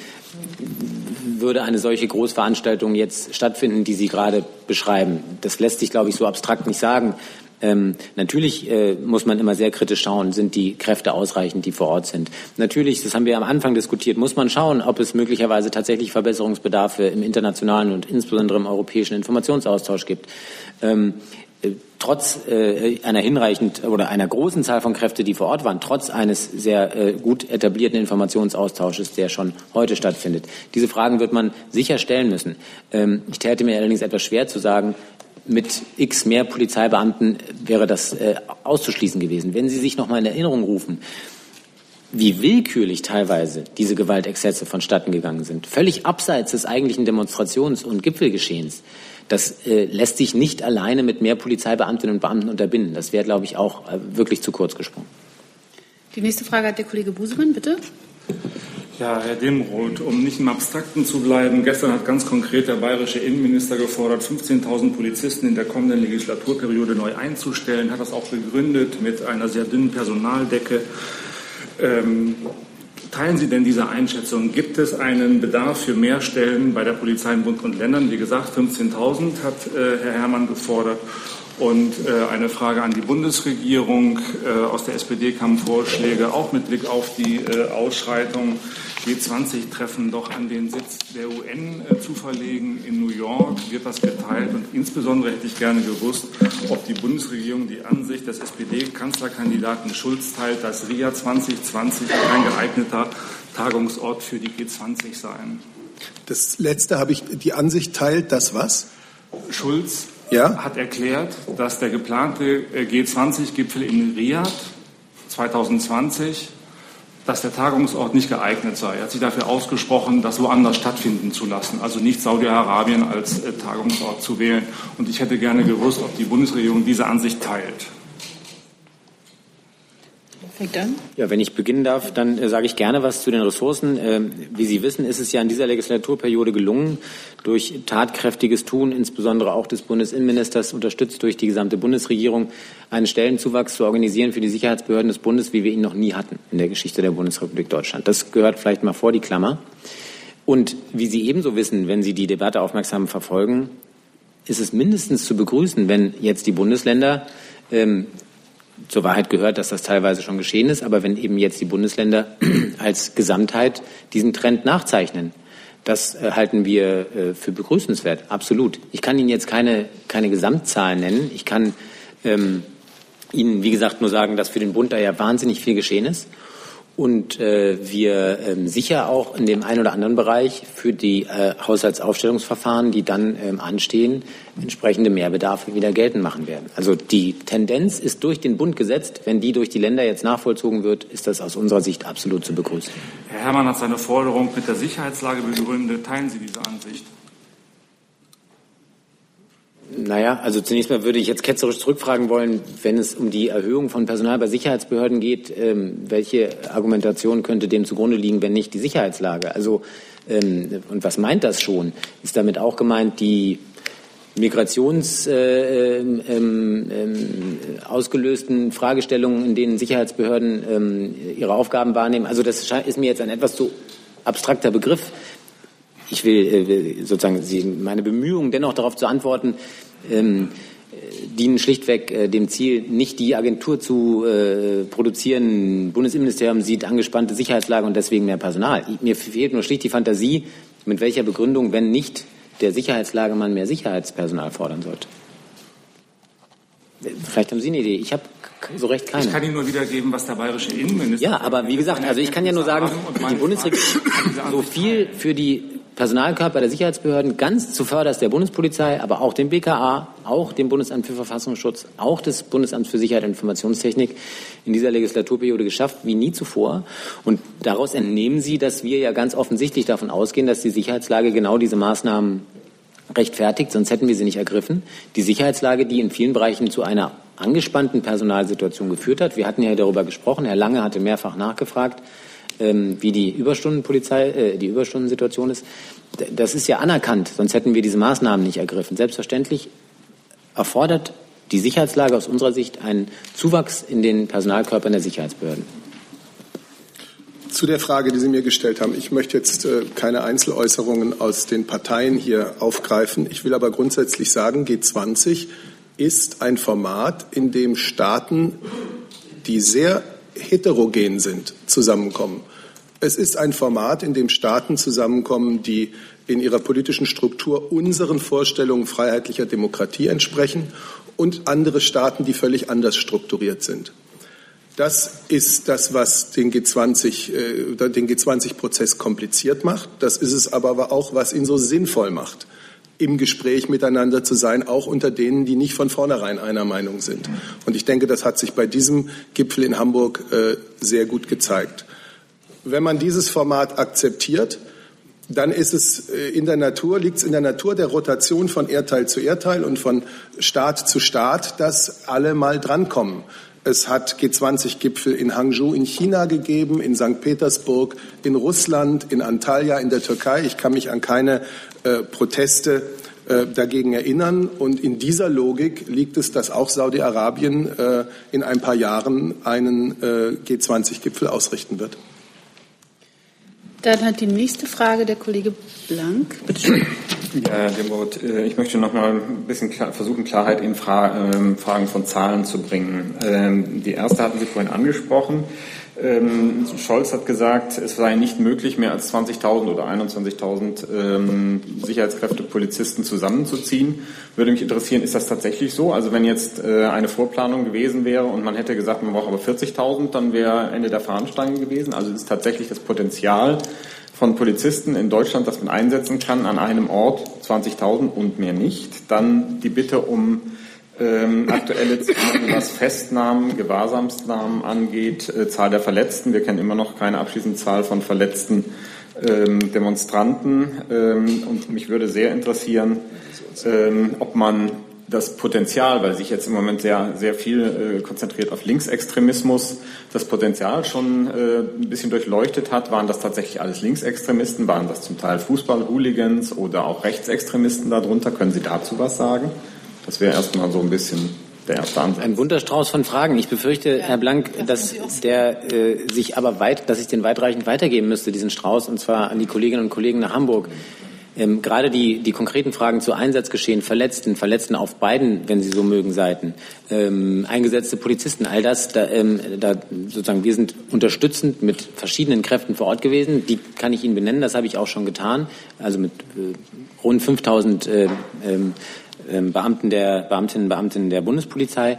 würde eine solche Großveranstaltung jetzt stattfinden, die Sie gerade beschreiben. Das lässt sich, glaube ich, so abstrakt nicht sagen. Ähm, natürlich äh, muss man immer sehr kritisch schauen, sind die Kräfte ausreichend, die vor Ort sind. Natürlich, das haben wir am Anfang diskutiert, muss man schauen, ob es möglicherweise tatsächlich Verbesserungsbedarfe im internationalen und insbesondere im europäischen Informationsaustausch gibt. Ähm, äh, trotz äh, einer hinreichend oder einer großen Zahl von Kräften, die vor Ort waren, trotz eines sehr äh, gut etablierten Informationsaustausches, der schon heute stattfindet. Diese Fragen wird man sicher stellen müssen. Ähm, ich täte mir allerdings etwas schwer zu sagen, mit x mehr Polizeibeamten wäre das äh, auszuschließen gewesen. Wenn Sie sich noch mal in Erinnerung rufen, wie willkürlich teilweise diese Gewaltexzesse vonstatten gegangen sind, völlig abseits des eigentlichen Demonstrations- und Gipfelgeschehens, das äh, lässt sich nicht alleine mit mehr Polizeibeamtinnen und Beamten unterbinden. Das wäre, glaube ich, auch äh, wirklich zu kurz gesprungen. Die nächste Frage hat der Kollege Busemann, bitte. Ja, Herr Demroth, um nicht im Abstrakten zu bleiben, gestern hat ganz konkret der bayerische Innenminister gefordert, 15.000 Polizisten in der kommenden Legislaturperiode neu einzustellen, hat das auch begründet mit einer sehr dünnen Personaldecke. Ähm, teilen Sie denn diese Einschätzung? Gibt es einen Bedarf für mehr Stellen bei der Polizei in Bund und Ländern? Wie gesagt, 15.000 hat äh, Herr Herrmann gefordert. Und äh, eine Frage an die Bundesregierung. Äh, aus der SPD kamen Vorschläge, auch mit Blick auf die äh, Ausschreitung G20-Treffen doch an den Sitz der UN äh, zu verlegen. In New York wird das geteilt. Und insbesondere hätte ich gerne gewusst, ob die Bundesregierung die Ansicht des SPD-Kanzlerkandidaten Schulz teilt, dass RIA 2020 ein geeigneter Tagungsort für die G20 sein. Das Letzte habe ich die Ansicht teilt, dass was? Schulz ja? hat erklärt, dass der geplante äh, G20-Gipfel in Riyadh 2020, dass der Tagungsort nicht geeignet sei. Er hat sich dafür ausgesprochen, das woanders stattfinden zu lassen, also nicht Saudi-Arabien als äh, Tagungsort zu wählen. Und ich hätte gerne gewusst, ob die Bundesregierung diese Ansicht teilt Ja, wenn ich beginnen darf, dann äh, sage ich gerne was zu den Ressourcen. Ähm, wie Sie wissen, ist es ja in dieser Legislaturperiode gelungen, durch tatkräftiges Tun, insbesondere auch des Bundesinnenministers, unterstützt durch die gesamte Bundesregierung, einen Stellenzuwachs zu organisieren für die Sicherheitsbehörden des Bundes, wie wir ihn noch nie hatten in der Geschichte der Bundesrepublik Deutschland. Das gehört vielleicht mal vor die Klammer. Und wie Sie ebenso wissen, wenn Sie die Debatte aufmerksam verfolgen, ist es mindestens zu begrüßen, wenn jetzt die Bundesländer ähm, zur Wahrheit gehört, dass das teilweise schon geschehen ist, aber wenn eben jetzt die Bundesländer als Gesamtheit diesen Trend nachzeichnen, das äh, halten wir äh, für begrüßenswert, absolut. Ich kann Ihnen jetzt keine, keine Gesamtzahlen nennen. Ich kann ähm, Ihnen, wie gesagt, nur sagen, dass für den Bund da ja wahnsinnig viel geschehen ist und äh, wir ähm, sicher auch in dem einen oder anderen Bereich für die äh, Haushaltsaufstellungsverfahren, die dann ähm, anstehen, entsprechende Mehrbedarfe wieder geltend machen werden. Also die Tendenz ist durch den Bund gesetzt. Wenn die durch die Länder jetzt nachvollzogen wird, ist das aus unserer Sicht absolut zu begrüßen. Herr Herrmann hat seine Forderung mit der Sicherheitslage begründet. Teilen Sie diese Ansicht? Naja, also zunächst mal würde ich jetzt ketzerisch zurückfragen wollen, wenn es um die Erhöhung von Personal bei Sicherheitsbehörden geht, ähm, welche Argumentation könnte dem zugrunde liegen, wenn nicht die Sicherheitslage? Also, ähm, und was meint das schon? Ist damit auch gemeint, die Migrations äh, ähm, ähm, ausgelösten Fragestellungen, in denen Sicherheitsbehörden ähm, ihre Aufgaben wahrnehmen? Also das ist mir jetzt ein etwas zu abstrakter Begriff ich will äh, sozusagen Sie, meine Bemühungen dennoch darauf zu antworten, ähm, dienen schlichtweg äh, dem Ziel, nicht die Agentur zu äh, produzieren. Bundesinnenministerium sieht angespannte Sicherheitslage und deswegen mehr Personal. Mir fehlt nur schlicht die Fantasie, mit welcher Begründung, wenn nicht der Sicherheitslage man mehr Sicherheitspersonal fordern sollte. Vielleicht haben Sie eine Idee. Ich habe so recht keine. Ich kann Ihnen nur wiedergeben, was der bayerische Innenminister. Ja, aber wie gesagt, also ich kann ja nur sagen, die Bundesregierung hat so viel für die Personalkörper der Sicherheitsbehörden ganz zuvörderst der Bundespolizei, aber auch dem BKA, auch dem Bundesamt für Verfassungsschutz, auch des Bundesamts für Sicherheit und Informationstechnik in dieser Legislaturperiode geschafft wie nie zuvor. Und daraus entnehmen Sie, dass wir ja ganz offensichtlich davon ausgehen, dass die Sicherheitslage genau diese Maßnahmen rechtfertigt, sonst hätten wir sie nicht ergriffen. Die Sicherheitslage, die in vielen Bereichen zu einer angespannten Personalsituation geführt hat. Wir hatten ja darüber gesprochen. Herr Lange hatte mehrfach nachgefragt ähm, wie die Überstundenpolizei, äh, die Überstundensituation ist. Das ist ja anerkannt, sonst hätten wir diese Maßnahmen nicht ergriffen. Selbstverständlich erfordert die Sicherheitslage aus unserer Sicht einen Zuwachs in den Personalkörpern der Sicherheitsbehörden. Zu der Frage, die Sie mir gestellt haben. Ich möchte jetzt äh, keine Einzeläußerungen aus den Parteien hier aufgreifen. Ich will aber grundsätzlich sagen, G20 ist ein Format, in dem Staaten, die sehr heterogen sind, zusammenkommen. Es ist ein Format, in dem Staaten zusammenkommen, die in ihrer politischen Struktur unseren Vorstellungen freiheitlicher Demokratie entsprechen und andere Staaten, die völlig anders strukturiert sind. Das ist das, was den G20, äh, den G20-Prozess kompliziert macht. Das ist es aber auch, was ihn so sinnvoll macht, im Gespräch miteinander zu sein, auch unter denen, die nicht von vornherein einer Meinung sind. Und ich denke, das hat sich bei diesem Gipfel in Hamburg äh, sehr gut gezeigt. Wenn man dieses Format akzeptiert, dann ist es äh, in der Natur, liegt es in der Natur der Rotation von Erdteil zu Erdteil und von Staat zu Staat, dass alle mal drankommen. Es hat G20-Gipfel in Hangzhou in China gegeben, in St. Petersburg, in Russland, in Antalya in der Türkei. Ich kann mich an keine äh, Proteste äh, dagegen erinnern. Und in dieser Logik liegt es, dass auch Saudi-Arabien äh, in ein paar Jahren einen äh, G20-Gipfel ausrichten wird. Dann hat die nächste Frage der Kollege Blank. Bitte schön. Ja, Demot, äh, ich möchte noch mal ein bisschen versuchen, Klarheit in Fra ähm, Fragen von Zahlen zu bringen. Ähm, die erste hatten Sie vorhin angesprochen. Ähm, Scholz hat gesagt, es sei nicht möglich, mehr als 20.000 oder 21.000 ähm, Sicherheitskräfte, Polizisten zusammenzuziehen. Würde mich interessieren, ist das tatsächlich so? Also wenn jetzt äh, eine Vorplanung gewesen wäre und man hätte gesagt, man braucht aber 40.000, dann wäre Ende der Fahnenstange gewesen. Also ist tatsächlich das Potenzial von Polizisten in Deutschland, das man einsetzen kann, an einem Ort 20.000 und mehr nicht. Dann die Bitte um ähm, aktuelle Zahlen, was Festnahmen, Gewahrsamsnahmen angeht, äh, Zahl der Verletzten. Wir kennen immer noch keine abschließende Zahl von verletzten ähm, Demonstranten. Ähm, und mich würde sehr interessieren, ähm, ob man das Potenzial, weil sich jetzt im Moment sehr, sehr viel äh, konzentriert auf Linksextremismus, das Potenzial schon äh, ein bisschen durchleuchtet hat. Waren das tatsächlich alles Linksextremisten? Waren das zum Teil Fußball-Hooligans oder auch Rechtsextremisten darunter? Können Sie dazu was sagen? Das wäre erstmal so ein bisschen der erste Ansatz. Ein bunter Strauß von Fragen. Ich befürchte, Herr Blank, dass der äh, sich aber weit, dass ich den weitreichend weitergeben müsste, diesen Strauß, und zwar an die Kolleginnen und Kollegen nach Hamburg. Ähm, gerade die, die konkreten Fragen zu Einsatzgeschehen, Verletzten, Verletzten auf beiden, wenn Sie so mögen, Seiten, ähm, eingesetzte Polizisten, all das, da, ähm, da sozusagen, wir sind unterstützend mit verschiedenen Kräften vor Ort gewesen. Die kann ich Ihnen benennen, das habe ich auch schon getan. Also mit äh, rund 5000 äh, ähm, Beamten der, Beamtinnen und Beamten der Bundespolizei.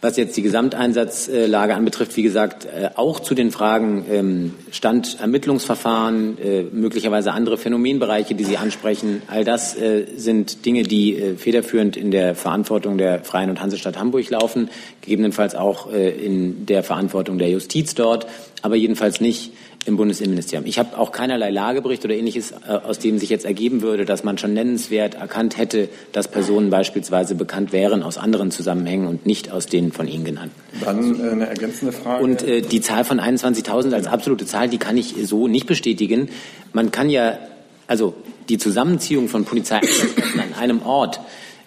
Was jetzt die Gesamteinsatzlage anbetrifft, wie gesagt, äh, auch zu den Fragen ähm, Stand Ermittlungsverfahren, äh, möglicherweise andere Phänomenbereiche, die Sie ansprechen. All das äh, sind Dinge, die federführend in der Verantwortung der Freien und Hansestadt Hamburg laufen, gegebenenfalls auch in der Verantwortung der Justiz dort, aber jedenfalls nicht im Bundesinnenministerium. Ich habe auch keinerlei Lagebericht oder ähnliches, äh, aus dem sich jetzt ergeben würde, dass man schon nennenswert erkannt hätte, dass Personen beispielsweise bekannt wären aus anderen Zusammenhängen und nicht aus den von Ihnen genannten. Dann äh, eine ergänzende Frage. Und äh, die Zahl von 21.000 als absolute Zahl, die kann ich so nicht bestätigen. Man kann ja, also die Zusammenziehung von Polizei an einem Ort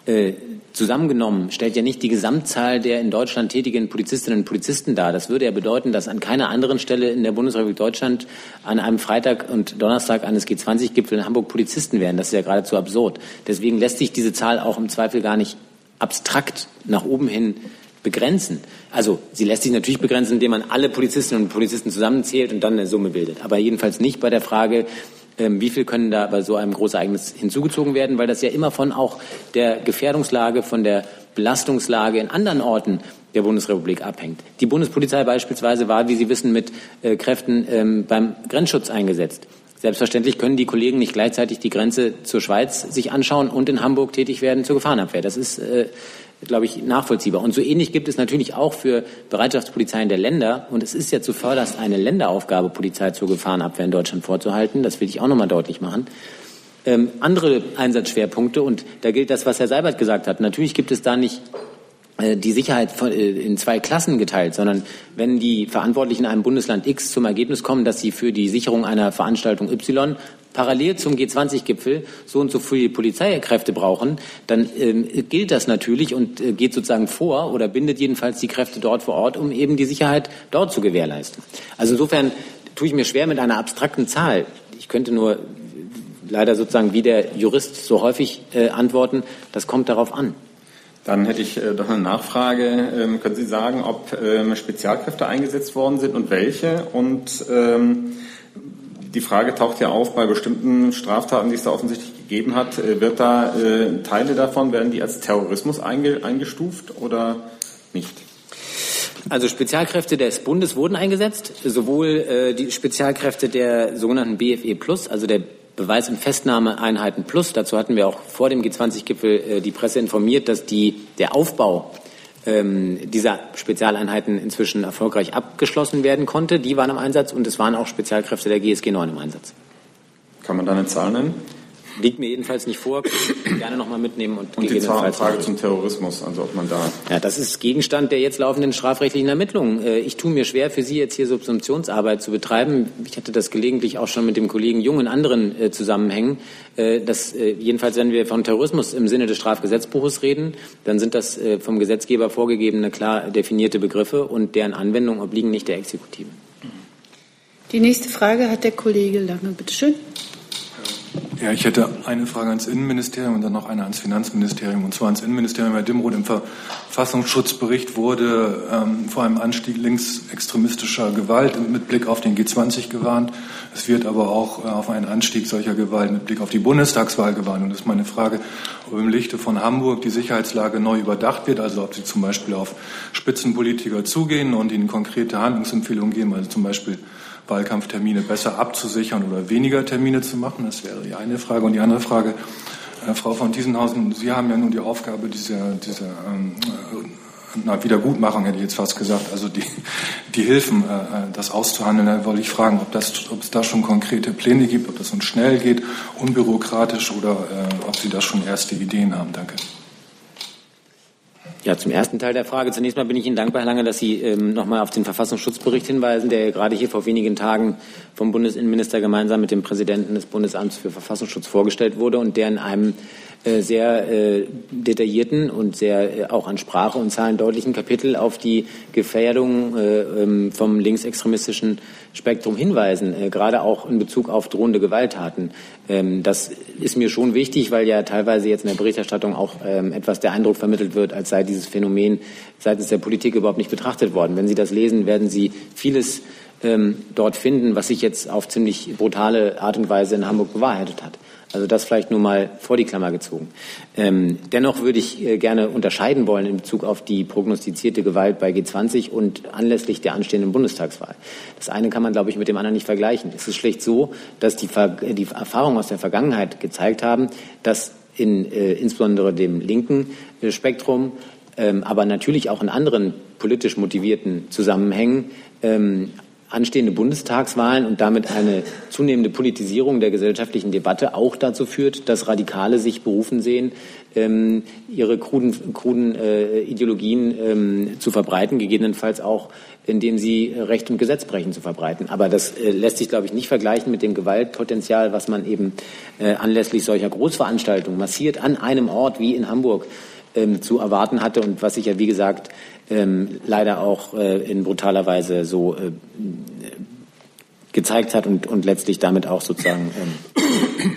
äh, zusammengenommen stellt ja nicht die Gesamtzahl der in Deutschland tätigen Polizistinnen und Polizisten dar. Das würde ja bedeuten, dass an keiner anderen Stelle in der Bundesrepublik Deutschland an einem Freitag und Donnerstag eines G20-Gipfels in Hamburg Polizisten wären. Das ist ja geradezu absurd. Deswegen lässt sich diese Zahl auch im Zweifel gar nicht abstrakt nach oben hin begrenzen. Also sie lässt sich natürlich begrenzen, indem man alle Polizistinnen und Polizisten zusammenzählt und dann eine Summe bildet. Aber jedenfalls nicht bei der Frage, wie viel können da bei so einem Großereignis hinzugezogen werden, weil das ja immer von auch der Gefährdungslage, von der Belastungslage in anderen Orten der Bundesrepublik abhängt. Die Bundespolizei beispielsweise war, wie Sie wissen, mit äh, Kräften ähm, beim Grenzschutz eingesetzt. Selbstverständlich können die Kollegen nicht gleichzeitig die Grenze zur Schweiz sich anschauen und in Hamburg tätig werden zur Gefahrenabwehr. Das ist äh, glaube ich, nachvollziehbar. Und so ähnlich gibt es natürlich auch für Bereitschaftspolizeien der Länder, und es ist ja zuvörderst eine Länderaufgabe, Polizei zur Gefahrenabwehr in Deutschland vorzuhalten, das will ich auch nochmal deutlich machen, ähm, andere Einsatzschwerpunkte, und da gilt das, was Herr Seibert gesagt hat. Natürlich gibt es da nicht die Sicherheit äh, in zwei Klassen geteilt, sondern wenn die Verantwortlichen in einem Bundesland X zum Ergebnis kommen, dass sie für die Sicherung einer Veranstaltung Y parallel zum G20-Gipfel so und so viele Polizeikräfte brauchen, dann ähm, gilt das natürlich und äh, geht sozusagen vor oder bindet jedenfalls die Kräfte dort vor Ort, um eben die Sicherheit dort zu gewährleisten. Also insofern tue ich mir schwer mit einer abstrakten Zahl. Ich könnte nur leider sozusagen wie der Jurist so häufig äh, antworten, das kommt darauf an. Dann hätte ich äh, doch eine Nachfrage. Ähm, können Sie sagen, ob ähm, Spezialkräfte eingesetzt worden sind und welche? Und ähm, die Frage taucht ja auf bei bestimmten Straftaten, die es da offensichtlich gegeben hat. Äh, wird da äh, Teile davon, werden die als Terrorismus einge, eingestuft oder nicht? Also Spezialkräfte des Bundes wurden eingesetzt, sowohl die Spezialkräfte der sogenannten BFE Plus, also der Beweis- und Festnahmeeinheiten Plus. Dazu hatten wir auch vor dem G20-Gipfel äh, die Presse informiert, dass die, der Aufbau ähm, dieser Spezialeinheiten inzwischen erfolgreich abgeschlossen werden konnte. Die waren im Einsatz und es waren auch Spezialkräfte der GSG 9 im Einsatz. Kann man da eine Zahl nennen? Liegt mir jedenfalls nicht vor. Gerne nochmal mitnehmen und, und die zweite Frage zum Terrorismus, also ob man da. Ja, das ist Gegenstand der jetzt laufenden strafrechtlichen Ermittlungen. Äh, ich tue mir schwer, für Sie jetzt hier Subsumptionsarbeit zu betreiben. Ich hatte das gelegentlich auch schon mit dem Kollegen Jung in anderen äh, Zusammenhängen. Äh, das, jedenfalls, wenn wir von Terrorismus im Sinne des Strafgesetzbuches reden, dann sind das vom Gesetzgeber vorgegebene, klar definierte Begriffe und deren Anwendung obliegen nicht der Exekutive. Die nächste Frage hat der Kollege Lange. Bitte schön. Ja, ich hätte eine Frage ans Innenministerium und dann noch eine ans Finanzministerium. Und zwar ans Innenministerium. Herr Dimroth, im Verfassungsschutzbericht wurde ähm, vor einem Anstieg linksextremistischer Gewalt mit Blick auf den G20 gewarnt. Es wird aber auch äh, auf einen Anstieg solcher Gewalt mit Blick auf die Bundestagswahl gewarnt. Und das ist meine Frage, ob im Lichte von Hamburg die Sicherheitslage neu überdacht wird, also ob Sie zum Beispiel auf Spitzenpolitiker zugehen und ihnen konkrete Handlungsempfehlungen geben, also zum Beispiel Wahlkampftermine besser abzusichern oder weniger Termine zu machen? Das wäre die eine Frage. Und die andere Frage, äh, Frau von Diesenhausen, Sie haben ja nun die Aufgabe dieser, dieser ähm, äh, Wiedergutmachung, hätte ich jetzt fast gesagt, also die, die Hilfen, äh, äh, das auszuhandeln. Da wollte ich fragen, ob, das, ob es da schon konkrete Pläne gibt, ob das nun schnell geht, unbürokratisch oder äh, ob Sie da schon erste Ideen haben. Danke. Ja, zum ersten Teil der Frage. Zunächst mal bin ich Ihnen dankbar, Herr Lange, dass Sie ähm, noch mal auf den Verfassungsschutzbericht hinweisen, der gerade hier vor wenigen Tagen vom Bundesinnenminister gemeinsam mit dem Präsidenten des Bundesamts für Verfassungsschutz vorgestellt wurde und der in einem äh, sehr äh, detaillierten und sehr äh, auch an Sprache und Zahlen deutlichen Kapitel auf die Gefährdung ähm, vom linksextremistischen Spektrum hinweisen, gerade auch in Bezug auf drohende Gewalttaten. Ähm, das ist mir schon wichtig, weil ja teilweise jetzt in der Berichterstattung auch ähm, etwas der Eindruck vermittelt wird, als sei dieses Phänomen seitens der Politik überhaupt nicht betrachtet worden. Wenn Sie das lesen, werden Sie vieles dort finden, was sich jetzt auf ziemlich brutale Art und Weise in Hamburg bewahrheitet hat. Also das vielleicht nur mal vor die Klammer gezogen. Ähm, dennoch würde ich äh, gerne unterscheiden wollen in Bezug auf die prognostizierte Gewalt bei G20 und anlässlich der anstehenden Bundestagswahl. Das eine kann man, glaube ich, mit dem anderen nicht vergleichen. Es ist schlicht so, dass die, die Erfahrungen aus der Vergangenheit gezeigt haben, dass in äh, insbesondere dem linken äh, Spektrum, ähm, aber natürlich auch in anderen politisch motivierten Zusammenhängen ähm, anstehende Bundestagswahlen und damit eine zunehmende Politisierung der gesellschaftlichen Debatte auch dazu führt, dass Radikale sich berufen sehen, ähm, ihre kruden, kruden äh, Ideologien ähm, zu verbreiten, gegebenenfalls auch, indem sie Recht und Gesetz brechen, zu verbreiten. Aber das äh, lässt sich, glaube ich, nicht vergleichen mit dem Gewaltpotenzial, was man eben äh, anlässlich solcher Großveranstaltungen massiert an einem Ort wie in Hamburg ähm, zu erwarten hatte und was sich ja, wie gesagt, ähm, leider auch äh, in brutaler Weise so äh, gezeigt hat und, und letztlich damit auch sozusagen ähm,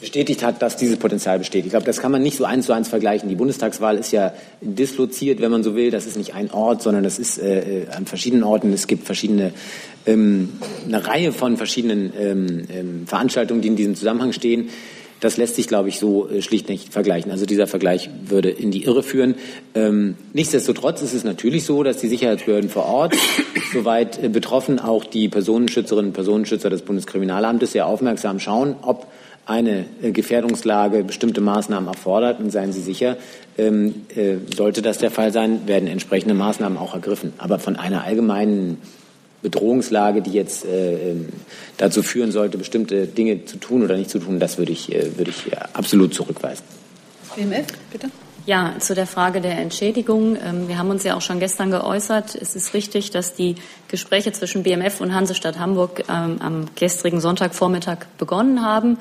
bestätigt hat, dass dieses Potenzial besteht. Ich glaube, das kann man nicht so eins zu eins vergleichen. Die Bundestagswahl ist ja disloziert, wenn man so will. Das ist nicht ein Ort, sondern das ist äh, an verschiedenen Orten. Es gibt verschiedene, ähm, eine Reihe von verschiedenen ähm, ähm, Veranstaltungen, die in diesem Zusammenhang stehen. Das lässt sich, glaube ich, so äh, schlicht nicht vergleichen. Also dieser Vergleich würde in die Irre führen. Ähm, nichtsdestotrotz ist es natürlich so, dass die Sicherheitsbehörden vor Ort, soweit äh, betroffen auch die Personenschützerinnen und Personenschützer des Bundeskriminalamtes, sehr aufmerksam schauen, ob eine äh, Gefährdungslage bestimmte Maßnahmen erfordert. Und seien Sie sicher, ähm, äh, sollte das der Fall sein, werden entsprechende Maßnahmen auch ergriffen. Aber von einer allgemeinen Bedrohungslage, die jetzt äh, ähm, dazu führen sollte, bestimmte Dinge zu tun oder nicht zu tun, das würde ich, äh, würde ich absolut zurückweisen. BMF, bitte. Ja, zu der Frage der Entschädigung. Ähm, wir haben uns ja auch schon gestern geäußert. Es ist richtig, dass die Gespräche zwischen BMF und Hansestadt Hamburg ähm, am gestrigen Sonntagvormittag begonnen haben.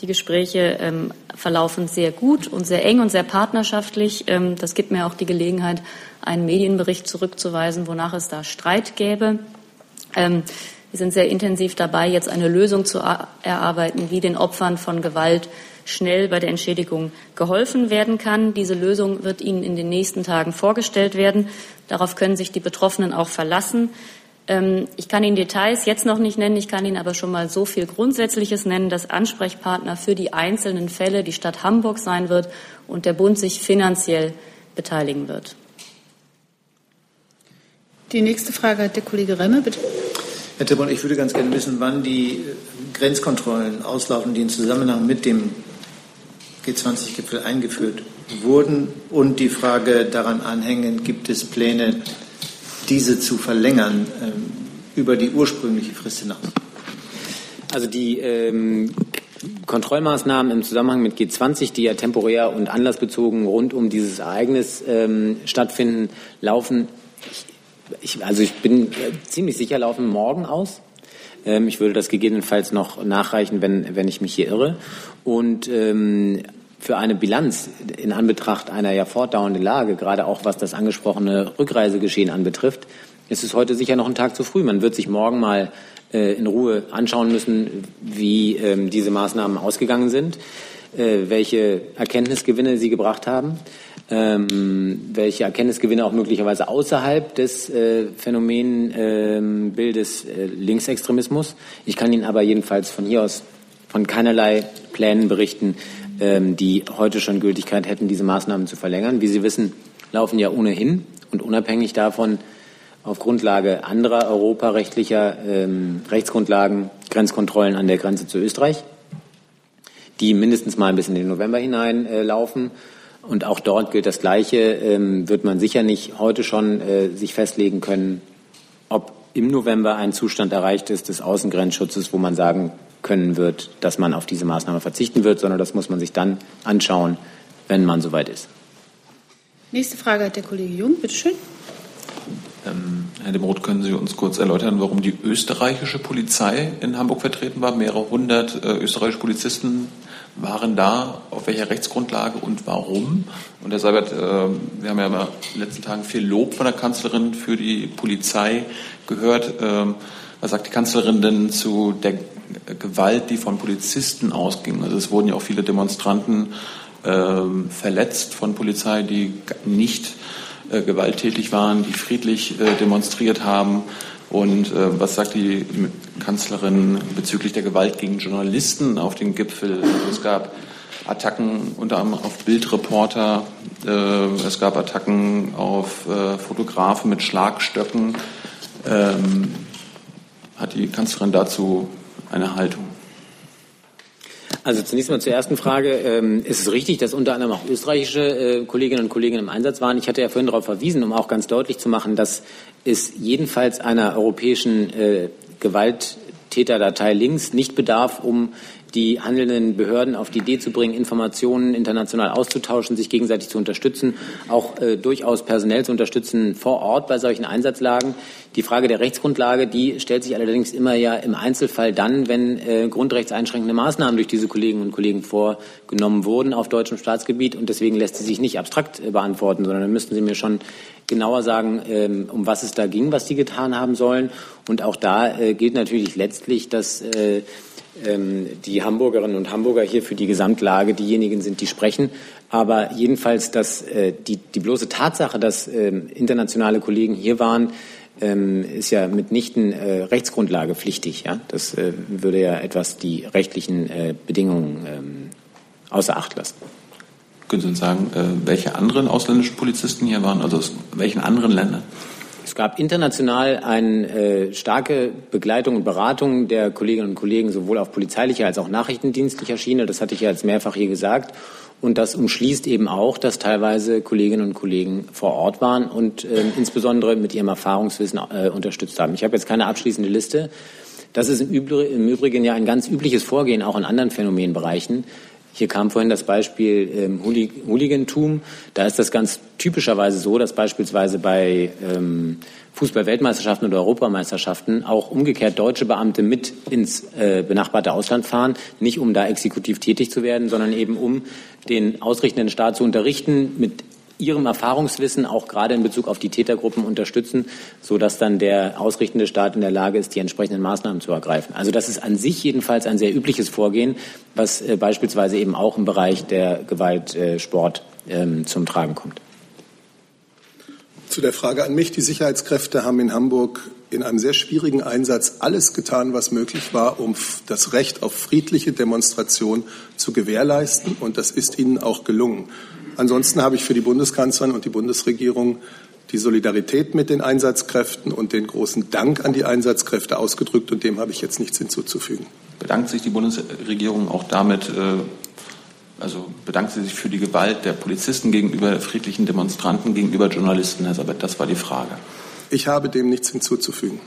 Die Gespräche ähm, verlaufen sehr gut und sehr eng und sehr partnerschaftlich. Ähm, das gibt mir auch die Gelegenheit, einen Medienbericht zurückzuweisen, wonach es da Streit gäbe. Ähm, Wir sind sehr intensiv dabei, jetzt eine Lösung zu erarbeiten, wie den Opfern von Gewalt schnell bei der Entschädigung geholfen werden kann. Diese Lösung wird Ihnen in den nächsten Tagen vorgestellt werden. Darauf können sich die Betroffenen auch verlassen. Ähm, ich kann Ihnen Details jetzt noch nicht nennen, ich kann Ihnen aber schon mal so viel Grundsätzliches nennen, dass Ansprechpartner für die einzelnen Fälle die Stadt Hamburg sein wird und der Bund sich finanziell beteiligen wird. Die nächste Frage hat der Kollege Remme, bitte. Herr Tippmann, ich würde ganz gerne wissen, wann die Grenzkontrollen auslaufen, die in Zusammenhang mit dem G20-Gipfel eingeführt wurden und die Frage daran anhängen, gibt es Pläne, diese zu verlängern ähm, über die ursprüngliche Frist hinaus? Also die ähm, Kontrollmaßnahmen im Zusammenhang mit G20, die ja temporär und anlassbezogen rund um dieses Ereignis ähm, stattfinden, laufen. Ich, also ich bin äh, ziemlich sicher, laufen morgen aus. Ähm, ich würde das gegebenenfalls noch nachreichen, wenn, wenn ich mich hier irre. Und ähm, für eine Bilanz in Anbetracht einer ja fortdauernden Lage, gerade auch was das angesprochene Rückreisegeschehen anbetrifft, ist es heute sicher noch ein Tag zu früh. Man wird sich morgen mal äh, in Ruhe anschauen müssen, wie ähm, diese Maßnahmen ausgegangen sind, welche Erkenntnisgewinne sie gebracht haben, ähm, welche Erkenntnisgewinne auch möglicherweise außerhalb des äh, Phänomenbildes äh, Linksextremismus. Ich kann Ihnen aber jedenfalls von hier aus von keinerlei Plänen berichten, ähm, die heute schon Gültigkeit hätten, diese Maßnahmen zu verlängern. Wie Sie wissen, laufen ja ohnehin und unabhängig davon auf Grundlage anderer europarechtlicher ähm, Rechtsgrundlagen Grenzkontrollen an der Grenze zu Österreich, die mindestens mal bis in den November hinein äh, laufen. Und auch dort gilt das Gleiche. Ähm, wird man sicher nicht heute schon äh, sich festlegen können, ob im November ein Zustand erreicht ist des Außengrenzschutzes, wo man sagen können wird, dass man auf diese Maßnahme verzichten wird, sondern das muss man sich dann anschauen, wenn man soweit ist. Nächste Frage hat der Kollege Jung. Bitte schön. Ähm, Herr Demroth, können Sie uns kurz erläutern, warum die österreichische Polizei in Hamburg vertreten war? Mehrere hundert äh, österreichische Polizisten waren da, auf welcher Rechtsgrundlage und warum? Und Herr Seibert, äh, wir haben ja in den letzten Tagen viel Lob von der Kanzlerin für die Polizei gehört. Ähm, was sagt die Kanzlerin denn zu der Gewalt, die von Polizisten ausging? Also es wurden ja auch viele Demonstranten ähm, verletzt von Polizei, die nicht äh, gewalttätig waren, die friedlich äh, demonstriert haben. Und was sagt die Kanzlerin bezüglich der Gewalt gegen Journalisten auf den Gipfel? Es gab Attacken unter anderem auf Bildreporter, äh, es gab Attacken auf äh, Fotografen mit Schlagstöcken. Ähm, hat die Kanzlerin dazu eine Haltung? Also zunächst mal zur ersten Frage. Ähm, ist es richtig, dass unter anderem auch österreichische äh, Kolleginnen und Kollegen im Einsatz waren? Ich hatte ja vorhin darauf verwiesen, um auch ganz deutlich zu machen, dass es jedenfalls einer europäischen Gewalttäterdatei links nicht bedarf, um die handelnden Behörden auf die Idee zu bringen, Informationen international auszutauschen, sich gegenseitig zu unterstützen, auch äh, durchaus personell zu unterstützen vor Ort bei solchen Einsatzlagen. Die Frage der Rechtsgrundlage, die stellt sich allerdings immer ja im Einzelfall dann, wenn äh, grundrechtseinschränkende Maßnahmen durch diese Kolleginnen und Kollegen vorgenommen wurden auf deutschem Staatsgebiet. Und deswegen lässt sie sich nicht abstrakt äh, beantworten, sondern dann müssten Sie mir schon genauer sagen, ähm, um was es da ging, was Sie getan haben sollen. Und auch da äh, gilt natürlich letztlich, dass äh, die Hamburgerinnen und Hamburger hier für die Gesamtlage diejenigen sind, die sprechen. Aber jedenfalls, dass äh, die, die bloße Tatsache, dass ähm, internationale Kollegen hier waren, ähm, ist ja mitnichten äh, Rechtsgrundlage pflichtig. Das äh, würde ja etwas die rechtlichen Bedingungen außer Acht lassen. Können Sie uns sagen, welche anderen ausländischen Polizisten hier waren, also aus welchen anderen Ländern? Es gab international eine äh, starke Begleitung und Beratung der Kolleginnen und Kollegen sowohl auf polizeilicher als auch nachrichtendienstlicher Schiene. Das hatte ich ja jetzt mehrfach hier gesagt. Und das umschließt eben auch, dass teilweise Kolleginnen und Kollegen vor Ort waren und äh, insbesondere mit ihrem Erfahrungswissen äh, unterstützt haben. Ich habe jetzt keine abschließende Liste. Das ist im Übrigen ja ein ganz übliches Vorgehen auch in anderen Phänomenbereichen. Hier kam vorhin das Beispiel ähm, Hooligantum. Da ist das ganz typischerweise so, dass beispielsweise bei ähm, Fußball-Weltmeisterschaften oder Europameisterschaften auch umgekehrt deutsche Beamte mit ins äh, benachbarte Ausland fahren, nicht um da exekutiv tätig zu werden, sondern eben um den ausrichtenden Staat zu unterrichten, mit Ihrem Erfahrungswissen auch gerade in Bezug auf die Tätergruppen unterstützen, sodass dann der ausrichtende Staat in der Lage ist, die entsprechenden Maßnahmen zu ergreifen. Also das ist an sich jedenfalls ein sehr übliches Vorgehen, was äh, beispielsweise eben auch im Bereich der Gewaltsport äh, ähm, zum Tragen kommt. Zu der Frage an mich. Die Sicherheitskräfte haben in Hamburg in einem sehr schwierigen Einsatz alles getan, was möglich war, um das Recht auf friedliche Demonstration zu gewährleisten. Und das ist ihnen auch gelungen. Ansonsten habe ich für die Bundeskanzlerin und die Bundesregierung die Solidarität mit den Einsatzkräften und den großen Dank an die Einsatzkräfte ausgedrückt. Und dem habe ich jetzt nichts hinzuzufügen. Bedankt sich die Bundesregierung auch damit, äh, also bedankt sie sich für die Gewalt der Polizisten gegenüber friedlichen Demonstranten, gegenüber Journalisten, Herr Sabet? Das war die Frage. Ich habe dem nichts hinzuzufügen.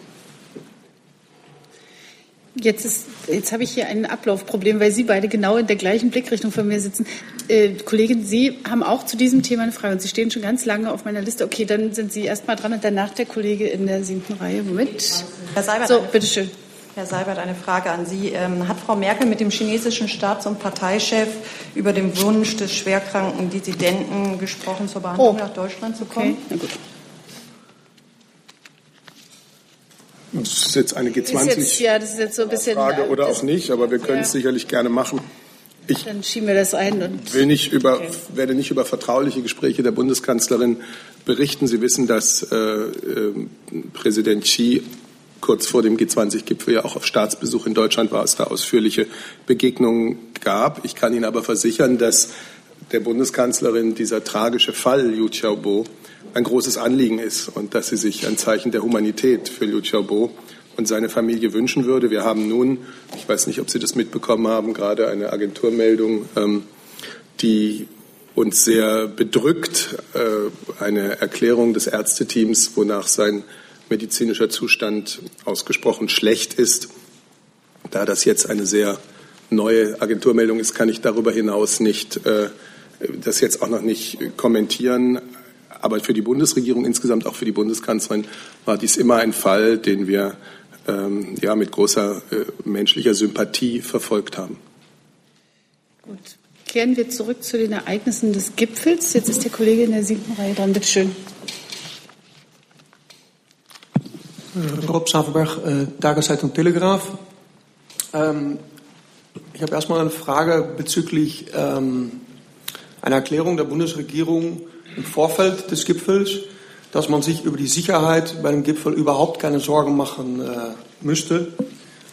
Jetzt, ist, jetzt habe ich hier ein Ablaufproblem, weil Sie beide genau in der gleichen Blickrichtung von mir sitzen. Äh, Kollegin, Sie haben auch zu diesem Thema eine Frage und Sie stehen schon ganz lange auf meiner Liste. Okay, dann sind Sie erst mal dran und danach der Kollege in der siebten Reihe. Moment. Herr Seibert, so, bitteschön. Herr Seibert, eine Frage an Sie. Ähm, hat Frau Merkel mit dem chinesischen Staats- und Parteichef über den Wunsch des schwerkranken Dissidenten gesprochen, zur Behandlung oh. nach Deutschland zu kommen? Okay. Na gut. Das ist jetzt eine G20-Frage ja, das ist jetzt so ein bisschen, Frage oder auch nicht, aber wir können es ja. sicherlich gerne machen. Ich Dann schieben wir das ein und will nicht über, okay. werde nicht über vertrauliche Gespräche der Bundeskanzlerin berichten. Sie wissen, dass äh, äh, Präsident Xi kurz vor dem G20-Gipfel ja auch auf Staatsbesuch in Deutschland war, es da ausführliche Begegnungen gab. Ich kann Ihnen aber versichern, dass der Bundeskanzlerin dieser tragische Fall Liu Xiaobo ein großes Anliegen ist und dass sie sich ein Zeichen der Humanität für Liu Xiaobo und seine Familie wünschen würde. Wir haben nun, ich weiß nicht, ob Sie das mitbekommen haben, gerade eine Agenturmeldung, ähm, die uns sehr bedrückt, äh, eine Erklärung des Ärzteteams, wonach sein medizinischer Zustand ausgesprochen schlecht ist. Da das jetzt eine sehr neue Agenturmeldung ist, kann ich darüber hinaus nicht äh, das jetzt auch noch nicht kommentieren. Aber für die Bundesregierung, insgesamt auch für die Bundeskanzlerin, war dies immer ein Fall, den wir ähm, ja, mit großer äh, menschlicher Sympathie verfolgt haben. Gut. Kehren wir zurück zu den Ereignissen des Gipfels. Jetzt ist der Kollege in der siebten Reihe dran. Bitte schön. Äh, Rob Savenberg, äh, Tageszeitung Telegraph. Ähm, ich habe erstmal eine Frage bezüglich ähm, einer Erklärung der Bundesregierung im Vorfeld des Gipfels, dass man sich über die Sicherheit bei dem Gipfel überhaupt keine Sorgen machen äh, müsste.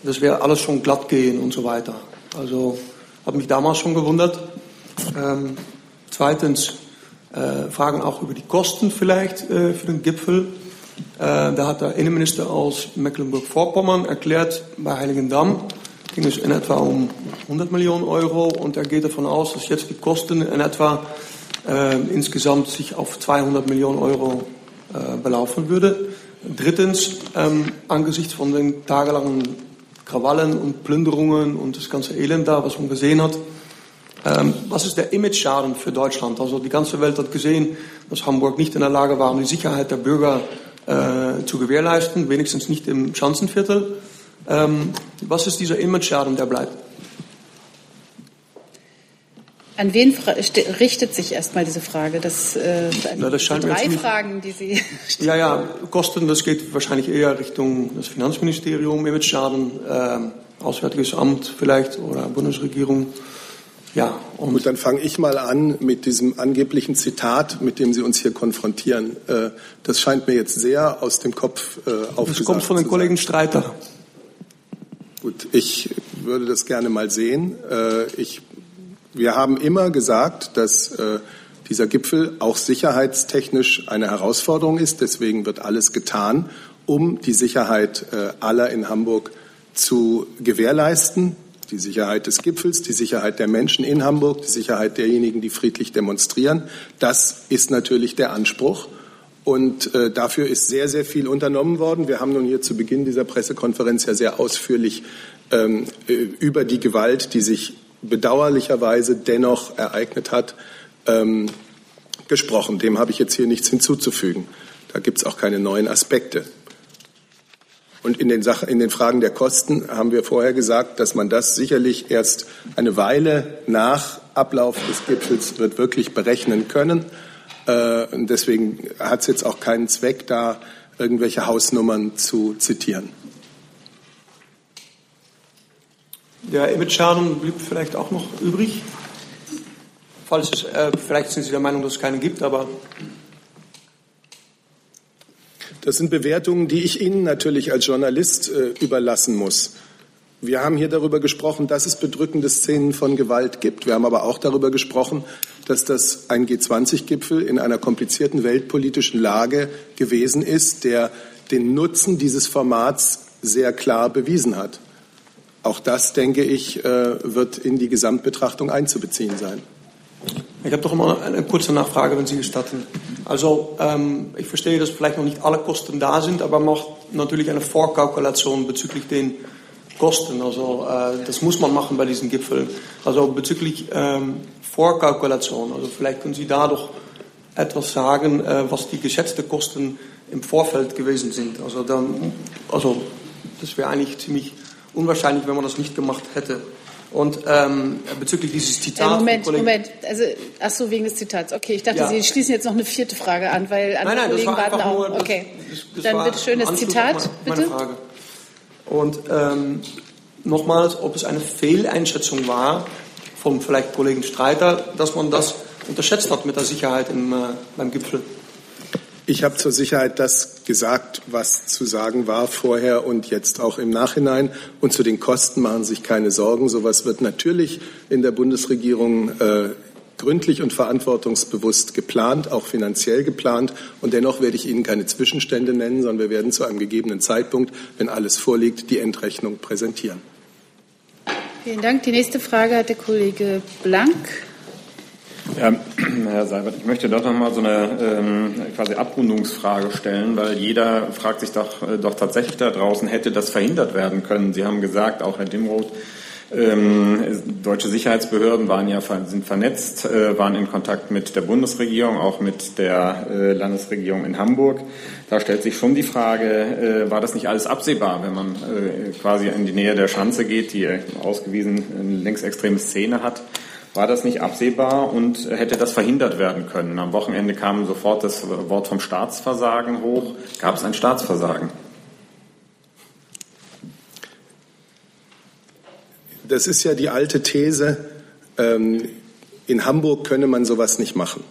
Das wäre alles schon glatt gehen und so weiter. Also habe mich damals schon gewundert. Ähm, zweitens äh, Fragen auch über die Kosten vielleicht äh, für den Gipfel. Äh, da hat der Innenminister aus Mecklenburg-Vorpommern erklärt, bei Heiligendamm ging es in etwa um 100 Millionen Euro und er geht davon aus, dass jetzt die Kosten in etwa äh, insgesamt sich auf 200 Millionen Euro äh, belaufen würde. Drittens, ähm, angesichts von den tagelangen Krawallen und Plünderungen und das ganze Elend da, was man gesehen hat, ähm, was ist der Image-Schaden für Deutschland? Also die ganze Welt hat gesehen, dass Hamburg nicht in der Lage war, die Sicherheit der Bürger äh, zu gewährleisten, wenigstens nicht im Schanzenviertel. Ähm, was ist dieser Image-Schaden, der bleibt? An wen richtet sich erstmal diese Frage? Das, äh, ja, das scheint drei ziemlich, Fragen, die Sie stellen. Ja, ja, Kosten, das geht wahrscheinlich eher Richtung das Finanzministerium, Image-Schaden, äh, Auswärtiges Amt vielleicht oder Bundesregierung. Ja, und Gut, dann fange ich mal an mit diesem angeblichen Zitat, mit dem Sie uns hier konfrontieren. Äh, das scheint mir jetzt sehr aus dem Kopf äh, aufgesagt Das kommt von den Kollegen Streiter. Gut, ich würde das gerne mal sehen. Äh, ich wir haben immer gesagt, dass äh, dieser Gipfel auch sicherheitstechnisch eine Herausforderung ist. Deswegen wird alles getan, um die Sicherheit äh, aller in Hamburg zu gewährleisten. Die Sicherheit des Gipfels, die Sicherheit der Menschen in Hamburg, die Sicherheit derjenigen, die friedlich demonstrieren. Das ist natürlich der Anspruch. Und äh, dafür ist sehr, sehr viel unternommen worden. Wir haben nun hier zu Beginn dieser Pressekonferenz ja sehr ausführlich ähm, äh, über die Gewalt, die sich bedauerlicherweise dennoch ereignet hat, ähm, gesprochen. Dem habe ich jetzt hier nichts hinzuzufügen. Da gibt es auch keine neuen Aspekte. Und in den, Sachen, in den Fragen der Kosten haben wir vorher gesagt, dass man das sicherlich erst eine Weile nach Ablauf des Gipfels wird wirklich berechnen können. Äh, und deswegen hat es jetzt auch keinen Zweck, da irgendwelche Hausnummern zu zitieren. Der Image-Schaden blieb vielleicht auch noch übrig. Falls es, äh, vielleicht sind Sie der Meinung, dass es keinen gibt, aber das sind Bewertungen, die ich Ihnen natürlich als Journalist äh, überlassen muss. Wir haben hier darüber gesprochen, dass es bedrückende Szenen von Gewalt gibt. Wir haben aber auch darüber gesprochen, dass das ein G20-Gipfel in einer komplizierten weltpolitischen Lage gewesen ist, der den Nutzen dieses Formats sehr klar bewiesen hat. Auch das, denke ich, äh, wird in die Gesamtbetrachtung einzubeziehen sein. Ich habe doch immer eine kurze Nachfrage, wenn Sie gestatten. Also ähm, ich verstehe, dass vielleicht noch nicht alle Kosten da sind, aber man macht natürlich eine Vorkalkulation bezüglich den Kosten. Also äh, das muss man machen bei diesen Gipfeln. Also bezüglich ähm, Vorkalkulation. Also vielleicht können Sie da doch etwas sagen, äh, was die geschätzten Kosten im Vorfeld gewesen sind. Also dann, also das wäre eigentlich ziemlich unwahrscheinlich, wenn man das nicht gemacht hätte. Und ähm, bezüglich dieses Zitats. Äh, Moment, Moment. Also, ach so, wegen des Zitats. Okay, ich dachte, ja. Sie schließen jetzt noch eine vierte Frage an, weil andere nein, nein, Kollegen warten auch. Nur, okay, das, das dann bitte schön das Zitat, meine, bitte. Frage. Und ähm, nochmals, ob es eine Fehleinschätzung war vom vielleicht Kollegen Streiter, dass man das unterschätzt hat mit der Sicherheit im, äh, beim Gipfel. Ich habe zur Sicherheit das gesagt, was zu sagen war vorher und jetzt auch im Nachhinein. Und zu den Kosten machen Sie sich keine Sorgen. Sowas wird natürlich in der Bundesregierung äh, gründlich und verantwortungsbewusst geplant, auch finanziell geplant. Und dennoch werde ich Ihnen keine Zwischenstände nennen, sondern wir werden zu einem gegebenen Zeitpunkt, wenn alles vorliegt, die Endrechnung präsentieren. Vielen Dank. Die nächste Frage hat der Kollege Blank. Ja, Herr Seibert, ich möchte doch noch mal so eine ähm, quasi Abrundungsfrage stellen, weil jeder fragt sich doch, äh, doch tatsächlich da draußen, hätte das verhindert werden können? Sie haben gesagt, auch Herr Dimroth, ähm, deutsche Sicherheitsbehörden waren ja sind vernetzt, äh, waren in Kontakt mit der Bundesregierung, auch mit der äh, Landesregierung in Hamburg. Da stellt sich schon die Frage, äh, war das nicht alles absehbar, wenn man äh, quasi in die Nähe der Schanze geht, die ausgewiesen eine linksextreme Szene hat? War das nicht absehbar und hätte das verhindert werden können? Am Wochenende kam sofort das Wort vom Staatsversagen hoch. Gab es ein Staatsversagen? Das ist ja die alte These, ähm, in Hamburg könne man sowas nicht machen.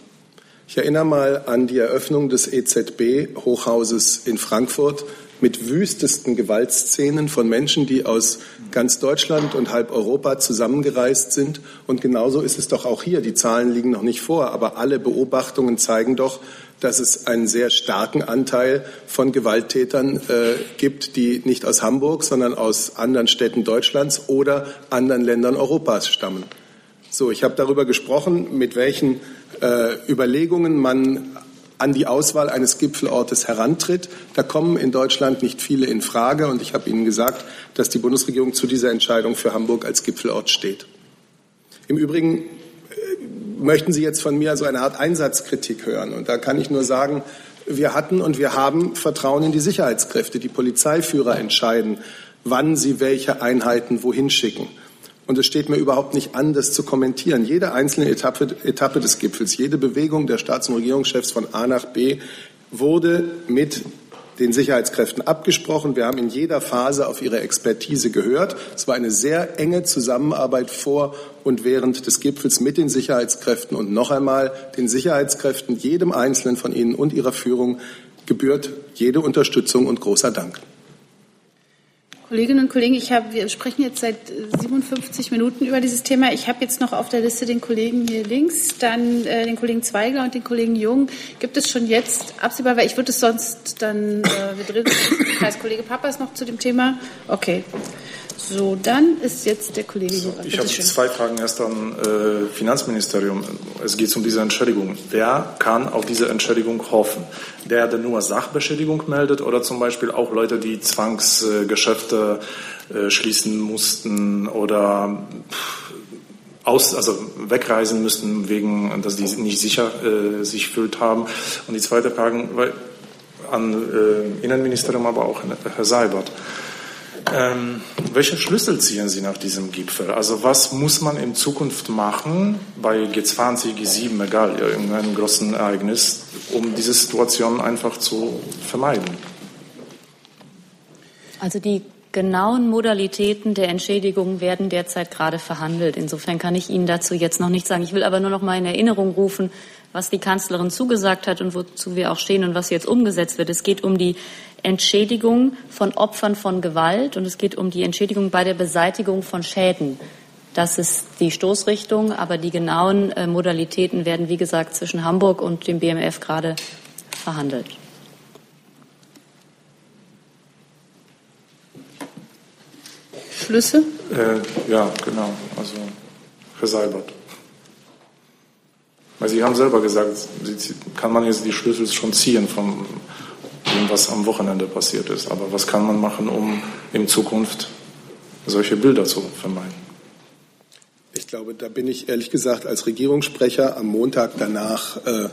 Ich erinnere mal an die Eröffnung des EZB-Hochhauses in Frankfurt mit wüstesten Gewaltszenen von Menschen, die aus ganz Deutschland und halb Europa zusammengereist sind. Und genauso ist es doch auch hier. Die Zahlen liegen noch nicht vor, aber alle Beobachtungen zeigen doch, dass es einen sehr starken Anteil von Gewalttätern äh, gibt, die nicht aus Hamburg, sondern aus anderen Städten Deutschlands oder anderen Ländern Europas stammen. So, ich habe darüber gesprochen, mit welchen äh, Überlegungen man an die Auswahl eines Gipfelortes herantritt. Da kommen in Deutschland nicht viele in Frage. Und ich habe Ihnen gesagt, dass die Bundesregierung zu dieser Entscheidung für Hamburg als Gipfelort steht. Im Übrigen äh, möchten Sie jetzt von mir so eine Art Einsatzkritik hören. Und da kann ich nur sagen, wir hatten und wir haben Vertrauen in die Sicherheitskräfte. Die Polizeiführer entscheiden, wann sie welche Einheiten wohin schicken. Und es steht mir überhaupt nicht an, das zu kommentieren. Jede einzelne Etappe, Etappe des Gipfels, jede Bewegung der Staats- und Regierungschefs von A nach B wurde mit den Sicherheitskräften abgesprochen. Wir haben in jeder Phase auf ihre Expertise gehört. Es war eine sehr enge Zusammenarbeit vor und während des Gipfels mit den Sicherheitskräften. Und noch einmal, den Sicherheitskräften, jedem Einzelnen von ihnen und ihrer Führung gebührt jede Unterstützung und großer Dank. Kolleginnen und Kollegen, ich hab, wir sprechen jetzt seit 57 Minuten über dieses Thema. Ich habe jetzt noch auf der Liste den Kollegen hier links, dann äh, den Kollegen Zweigler und den Kollegen Jung. Gibt es schon jetzt absehbar, weil ich würde es sonst dann, äh, wir drehen Kreis Kollege Papas noch zu dem Thema. Okay. So, dann ist jetzt der Kollege so, Ich habe zwei Fragen erst an äh, Finanzministerium. Es geht um diese Entschädigung. Wer kann auf diese Entschädigung hoffen? Der, der nur Sachbeschädigung meldet oder zum Beispiel auch Leute, die Zwangsgeschäfte äh, schließen mussten oder aus, also wegreisen müssten, wegen, dass die nicht sicher äh, sich fühlt haben. Und die zweite Frage weil, an äh, Innenministerium, aber auch Herr Seibert. Ähm, welche Schlüssel ziehen Sie nach diesem Gipfel? Also was muss man in Zukunft machen bei G20, G7, egal, irgendeinem großen Ereignis, um diese Situation einfach zu vermeiden? Also die genauen Modalitäten der Entschädigung werden derzeit gerade verhandelt. Insofern kann ich Ihnen dazu jetzt noch nichts sagen. Ich will aber nur noch mal in Erinnerung rufen, was die Kanzlerin zugesagt hat und wozu wir auch stehen und was jetzt umgesetzt wird. Es geht um die Entschädigung von Opfern von Gewalt und es geht um die Entschädigung bei der Beseitigung von Schäden. Das ist die Stoßrichtung, aber die genauen äh, Modalitäten werden, wie gesagt, zwischen Hamburg und dem BMF gerade verhandelt. Schlüsse? Äh, ja, genau. Also Herr Seibert. Weil Sie haben selber gesagt, kann man jetzt die Schlüssel schon ziehen von dem, was am Wochenende passiert ist. Aber was kann man machen, um in Zukunft solche Bilder zu vermeiden? Ich glaube, da bin ich ehrlich gesagt als Regierungssprecher am Montag danach äh,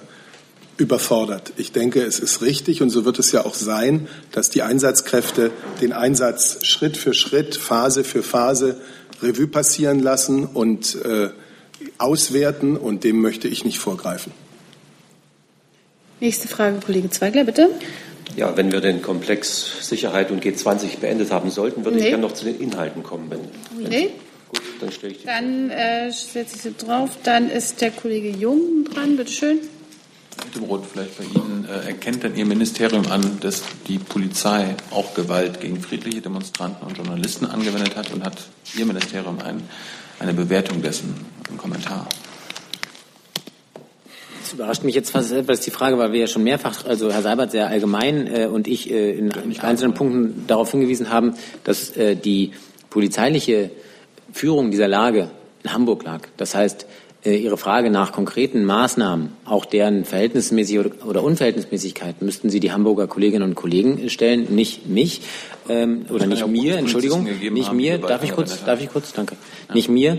überfordert. Ich denke, es ist richtig und so wird es ja auch sein, dass die Einsatzkräfte den Einsatz Schritt für Schritt, Phase für Phase Revue passieren lassen und äh, auswerten und dem möchte ich nicht vorgreifen. Nächste Frage, Kollege Zweigler, bitte. Ja, wenn wir den Komplex Sicherheit und G20 beendet haben sollten, würde nee. ich gerne noch zu den Inhalten kommen. Wenn, wenn nee. Gut, dann stelle ich die Dann äh, setze ich sie drauf. Dann ist der Kollege Jung dran. Bitte schön. Roth, vielleicht bei Ihnen. Äh, erkennt denn Ihr Ministerium an, dass die Polizei auch Gewalt gegen friedliche Demonstranten und Journalisten angewendet hat und hat Ihr Ministerium ein, eine Bewertung dessen, einen Kommentar? Das überrascht mich jetzt fast etwas die Frage, weil wir ja schon mehrfach, also Herr Seibert sehr allgemein äh, und ich äh, in einzelnen Punkten darauf hingewiesen haben, dass äh, die polizeiliche Führung dieser Lage in Hamburg lag. Das heißt, äh, Ihre Frage nach konkreten Maßnahmen, auch deren Verhältnismäßigkeit oder Unverhältnismäßigkeit, müssten Sie die Hamburger Kolleginnen und Kollegen stellen, nicht mich ähm, oder nicht mir, Entschuldigung, nicht mir. Darf ich kurz, darf ich kurz, danke, ja. nicht mir.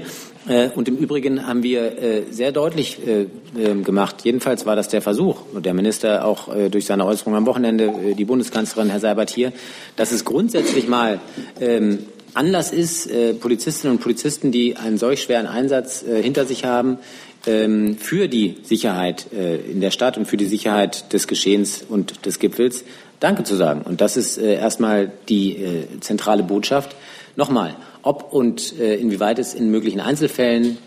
Äh, und im Übrigen haben wir äh, sehr deutlich äh, ähm, gemacht, jedenfalls war das der Versuch, und der Minister auch durch seine Äußerung am Wochenende, die Bundeskanzlerin Herr Seibert hier, dass es grundsätzlich mal ähm, Anlass ist, Polizistinnen und Polizisten, die einen solch schweren Einsatz hinter sich haben, ähm, für die Sicherheit in der Stadt und für die Sicherheit des Geschehens und des Gipfels Danke zu sagen. Und das ist erstmal die zentrale Botschaft. Nochmal, ob und äh, inwieweit es in möglichen Einzelfällen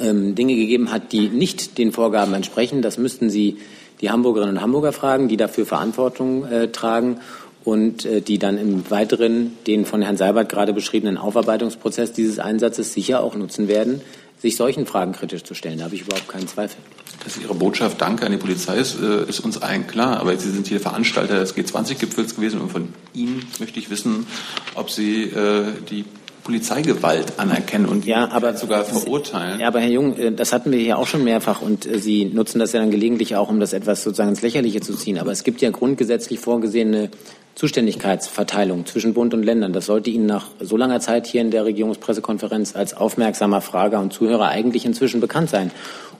ähm, Dinge gegeben hat, die nicht den Vorgaben entsprechen, das müssten Sie die Hamburgerinnen und Hamburger fragen, die dafür Verantwortung tragen und äh, die dann im Weiteren den von Herrn Seibert gerade beschriebenen Aufarbeitungsprozess dieses Einsatzes sicher auch nutzen werden, sich solchen Fragen kritisch zu stellen. Da habe ich überhaupt keinen Zweifel. Dass Ihre Botschaft Danke an die Polizei ist, äh, ist uns allen klar. Aber Sie sind hier Veranstalter des G20-Gipfels gewesen und von Ihnen möchte ich wissen, ob Sie äh, die Polizeigewalt anerkennen und ja, aber sogar verurteilen. Ja, aber Herr Jung, äh, das hatten wir ja auch schon mehrfach und äh, Sie nutzen das ja dann gelegentlich auch, um das etwas sozusagen ins Lächerliche zu ziehen. Aber es gibt ja grundgesetzlich vorgesehene Zuständigkeitsverteilung zwischen Bund und Ländern. Das sollte Ihnen nach so langer Zeit hier in der Regierungspressekonferenz als aufmerksamer Frager und Zuhörer eigentlich inzwischen bekannt sein.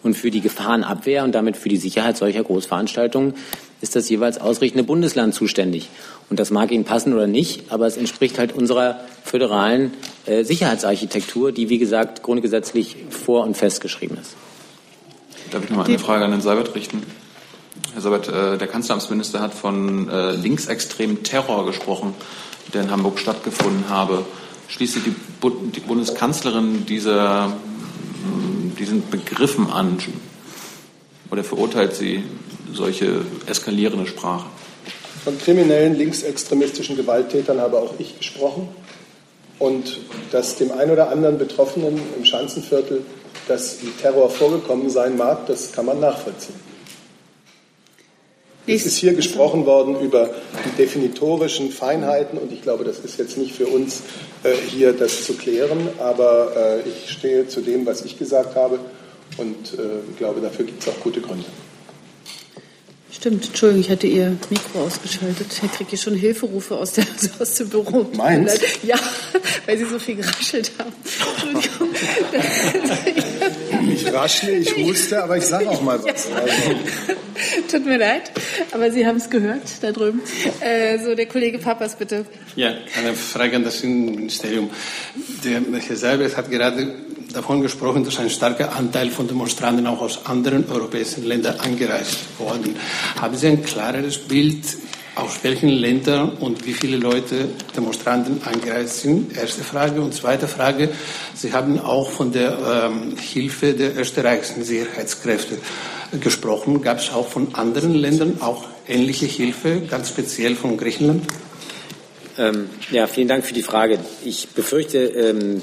Und für die Gefahrenabwehr und damit für die Sicherheit solcher Großveranstaltungen ist das jeweils ausrichtende Bundesland zuständig. Und das mag Ihnen passen oder nicht, aber es entspricht halt unserer föderalen äh, Sicherheitsarchitektur, die, wie gesagt, grundgesetzlich vor- und festgeschrieben ist. Darf ich noch mal eine Frage an Herrn Seibert richten? Herr Seibert, äh, der Kanzleramtsminister hat von äh, linksextremen Terror gesprochen, der in Hamburg stattgefunden habe. Schließt die, die Bundeskanzlerin dieser, diesen Begriffen an oder verurteilt sie solche eskalierende Sprache? Von kriminellen linksextremistischen Gewalttätern habe auch ich gesprochen. Und dass dem einen oder anderen Betroffenen im Schanzenviertel das Terror vorgekommen sein mag, das kann man nachvollziehen. Es ist hier gesprochen worden über die definitorischen Feinheiten und ich glaube, das ist jetzt nicht für uns äh, hier das zu klären, aber äh, ich stehe zu dem, was ich gesagt habe und äh, glaube, dafür gibt es auch gute Gründe. Stimmt, Entschuldigung, ich hatte Ihr Mikro ausgeschaltet. Ich kriege hier schon Hilferufe aus, der, aus dem Büro. Meins? Ja, weil Sie so viel geraschelt haben. Entschuldigung. Ich raschle, ich huste, aber ich sage auch mal was. Also. Tut mir leid, aber Sie haben es gehört da drüben. Äh, so, der Kollege Papas, bitte. Ja, eine Frage an das Innenministerium. Der Herr Seibert hat gerade davon gesprochen, dass ein starker Anteil von Demonstranten auch aus anderen europäischen Ländern angereist worden. Haben Sie ein klareres Bild, aus welchen Ländern und wie viele Leute Demonstranten angereist sind? Erste Frage. Und zweite Frage, Sie haben auch von der ähm, Hilfe der österreichischen Sicherheitskräfte gesprochen. Gab es auch von anderen Ländern auch ähnliche Hilfe, ganz speziell von Griechenland? Ähm, ja, vielen Dank für die Frage. Ich befürchte, ähm,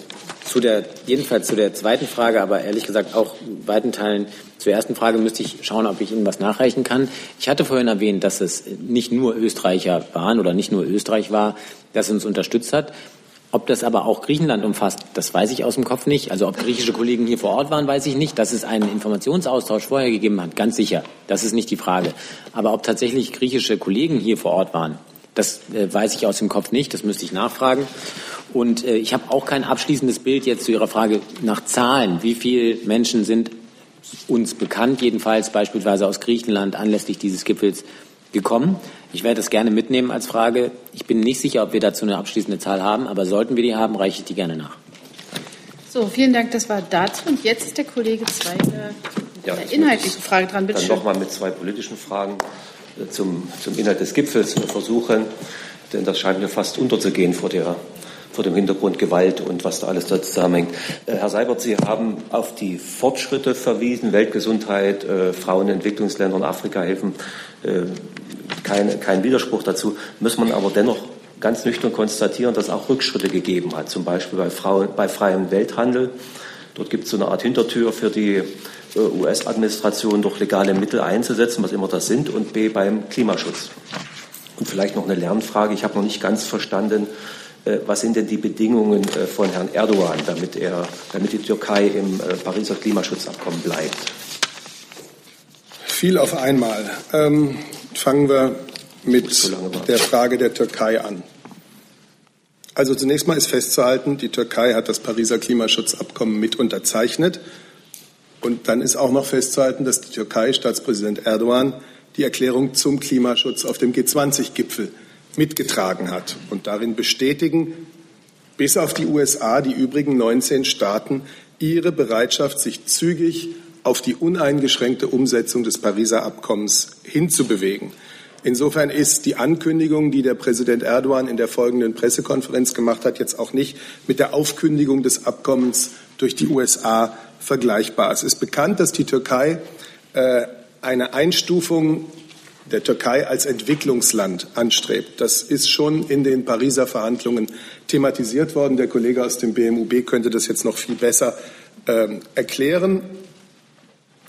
zu der, jedenfalls zu der zweiten Frage, aber ehrlich gesagt auch weiten Teilen zur ersten Frage müsste ich schauen, ob ich Ihnen was nachreichen kann. Ich hatte vorhin erwähnt, dass es nicht nur Österreicher waren oder nicht nur Österreich war, das uns unterstützt hat. Ob das aber auch Griechenland umfasst, das weiß ich aus dem Kopf nicht. Also ob griechische Kollegen hier vor Ort waren, weiß ich nicht. Dass es einen Informationsaustausch vorher gegeben hat, ganz sicher. Das ist nicht die Frage. Aber ob tatsächlich griechische Kollegen hier vor Ort waren, das äh, weiß ich aus dem Kopf nicht. Das müsste ich nachfragen. Und äh, ich habe auch kein abschließendes Bild jetzt zu Ihrer Frage nach Zahlen. Wie viele Menschen sind uns bekannt, jedenfalls beispielsweise aus Griechenland anlässlich dieses Gipfels gekommen? Ich werde das gerne mitnehmen als Frage. Ich bin nicht sicher, ob wir dazu eine abschließende Zahl haben, aber sollten wir die haben, reiche ich die gerne nach. So, vielen Dank. Das war dazu. Und jetzt ist der Kollege Zweige ja, eine inhaltliche Frage dran. Bitte dann nochmal mit zwei politischen Fragen äh, zum, zum Inhalt des Gipfels versuchen, denn das scheint mir fast unterzugehen vor der vor dem Hintergrund Gewalt und was da alles da zusammenhängt. Äh, Herr Seibert, Sie haben auf die Fortschritte verwiesen, Weltgesundheit, äh, Frauen in Entwicklungsländern, Afrika helfen, äh, kein, kein Widerspruch dazu. Muss man aber dennoch ganz nüchtern konstatieren, dass es auch Rückschritte gegeben hat, zum Beispiel bei, Frauen, bei freiem Welthandel. Dort gibt es so eine Art Hintertür für die US-Administration, doch legale Mittel einzusetzen, was immer das sind, und B beim Klimaschutz. Und vielleicht noch eine Lernfrage. Ich habe noch nicht ganz verstanden, äh, was sind denn die Bedingungen äh, von Herrn Erdogan, damit, er, damit die Türkei im äh, Pariser Klimaschutzabkommen bleibt? Viel auf einmal. Ähm, fangen wir mit der Frage der Türkei an. Also zunächst mal ist festzuhalten, die Türkei hat das Pariser Klimaschutzabkommen mit unterzeichnet. Und dann ist auch noch festzuhalten, dass die Türkei, Staatspräsident Erdogan, die Erklärung zum Klimaschutz auf dem G20-Gipfel mitgetragen hat und darin bestätigen bis auf die USA die übrigen 19 Staaten ihre Bereitschaft, sich zügig auf die uneingeschränkte Umsetzung des Pariser Abkommens hinzubewegen. Insofern ist die Ankündigung, die der Präsident Erdogan in der folgenden Pressekonferenz gemacht hat, jetzt auch nicht mit der Aufkündigung des Abkommens durch die USA vergleichbar. Es ist bekannt, dass die Türkei äh, eine Einstufung der Türkei als Entwicklungsland anstrebt. Das ist schon in den Pariser Verhandlungen thematisiert worden. Der Kollege aus dem BMUB könnte das jetzt noch viel besser äh, erklären.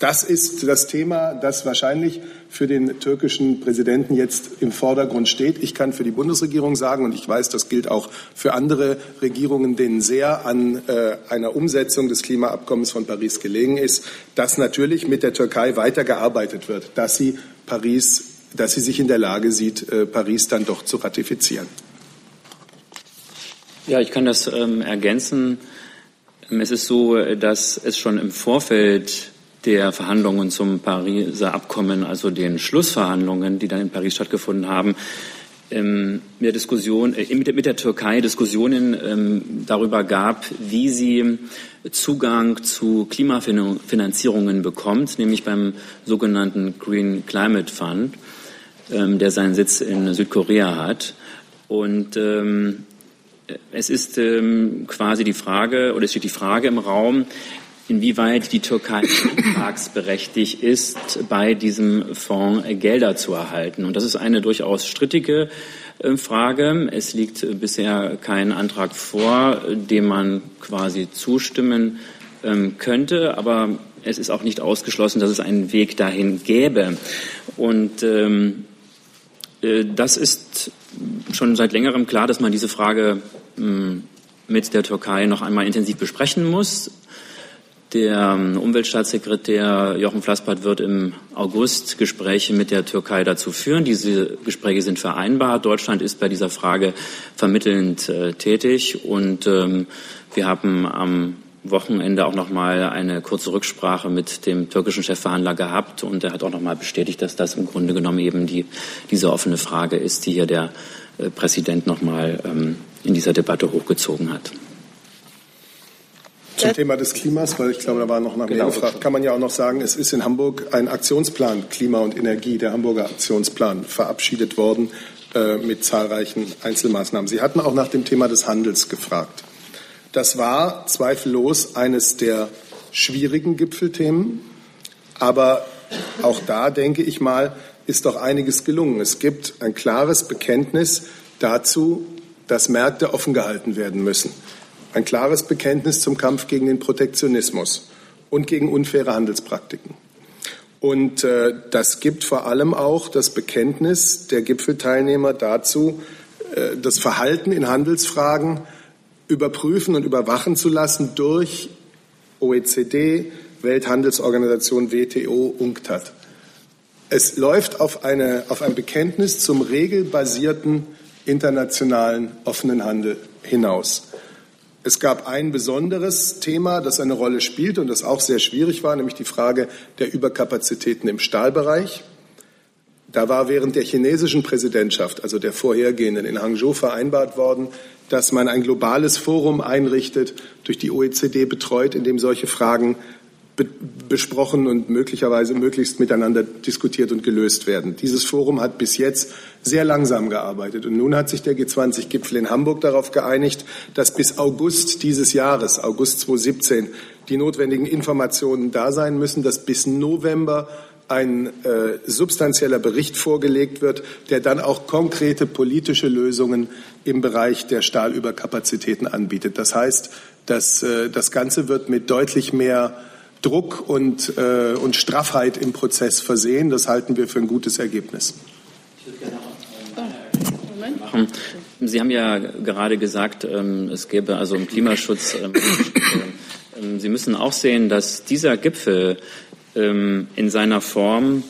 Das ist das Thema, das wahrscheinlich für den türkischen Präsidenten jetzt im Vordergrund steht. Ich kann für die Bundesregierung sagen, und ich weiß, das gilt auch für andere Regierungen, denen sehr an äh, einer Umsetzung des Klimaabkommens von Paris gelegen ist, dass natürlich mit der Türkei weitergearbeitet wird, dass sie Paris, dass sie sich in der Lage sieht, äh, Paris dann doch zu ratifizieren. Ja, ich kann das ähm, ergänzen. Es ist so, dass es schon im Vorfeld der Verhandlungen zum Pariser Abkommen, also den Schlussverhandlungen, die dann in Paris stattgefunden haben, ähm, mit der Diskussion, äh, mit, der, Türkei Diskussionen ähm, darüber gab, wie sie Zugang zu Klimafinanzierungen bekommt, nämlich beim sogenannten Green Climate Fund, ähm, der seinen Sitz in Südkorea hat. Und ähm, es ist quasi die Frage, oder es steht die Frage im Raum, inwieweit die Türkei antragsberechtigt ist, bei diesem Fonds Gelder zu erhalten. Und das ist eine durchaus strittige äh, Frage. Es liegt bisher kein Antrag vor, dem man quasi zustimmen ähm, könnte, aber es ist auch nicht ausgeschlossen, dass es einen Weg dahin gäbe. Und ähm, äh, das ist schon seit längerem klar, dass man diese Frage ähm, mit der Türkei noch einmal intensiv besprechen muss. Der ähm, Umweltstaatssekretär Jochen Flassbart wird im August Gespräche mit der Türkei dazu führen. Diese Gespräche sind vereinbar. Deutschland ist bei dieser Frage vermittelnd äh, tätig und ähm, wir haben am Wochenende auch noch mal eine kurze Rücksprache mit dem türkischen Chefverhandler gehabt und er hat auch noch mal bestätigt, dass das im Grunde genommen eben die, diese offene Frage ist, die hier der äh, Präsident noch mal ähm, in dieser Debatte hochgezogen hat. Zum Thema des Klimas, weil ich glaube, da war noch nach genau. gefragt, kann man ja auch noch sagen, es ist in Hamburg ein Aktionsplan Klima und Energie, der Hamburger Aktionsplan, verabschiedet worden äh, mit zahlreichen Einzelmaßnahmen. Sie hatten auch nach dem Thema des Handels gefragt. Das war zweifellos eines der schwierigen Gipfelthemen, aber auch da denke ich mal, ist doch einiges gelungen. Es gibt ein klares Bekenntnis dazu, dass Märkte offen gehalten werden müssen ein klares Bekenntnis zum Kampf gegen den Protektionismus und gegen unfaire Handelspraktiken. Und äh, das gibt vor allem auch das Bekenntnis der Gipfelteilnehmer dazu, äh, das Verhalten in Handelsfragen überprüfen und überwachen zu lassen durch OECD, Welthandelsorganisation, WTO, UNCTAD. Es läuft auf, eine, auf ein Bekenntnis zum regelbasierten internationalen offenen Handel hinaus. Es gab ein besonderes Thema, das eine Rolle spielt und das auch sehr schwierig war, nämlich die Frage der Überkapazitäten im Stahlbereich. Da war während der chinesischen Präsidentschaft, also der vorhergehenden in Hangzhou, vereinbart worden, dass man ein globales Forum einrichtet, durch die OECD betreut, in dem solche Fragen be besprochen und möglicherweise möglichst miteinander diskutiert und gelöst werden. Dieses Forum hat bis jetzt sehr langsam gearbeitet. Und nun hat sich der G20-Gipfel in Hamburg darauf geeinigt, dass bis August dieses Jahres, August 2017, die notwendigen Informationen da sein müssen, dass bis November ein äh, substanzieller Bericht vorgelegt wird, der dann auch konkrete politische Lösungen im Bereich der Stahlüberkapazitäten anbietet. Das heißt, dass, äh, das Ganze wird mit deutlich mehr Druck und, äh, und Straffheit im Prozess versehen. Das halten wir für ein gutes Ergebnis. Sie haben ja gerade gesagt, ähm, es gäbe also im Klimaschutz. Ähm, ähm, Sie müssen auch sehen, dass dieser Gipfel in seiner Form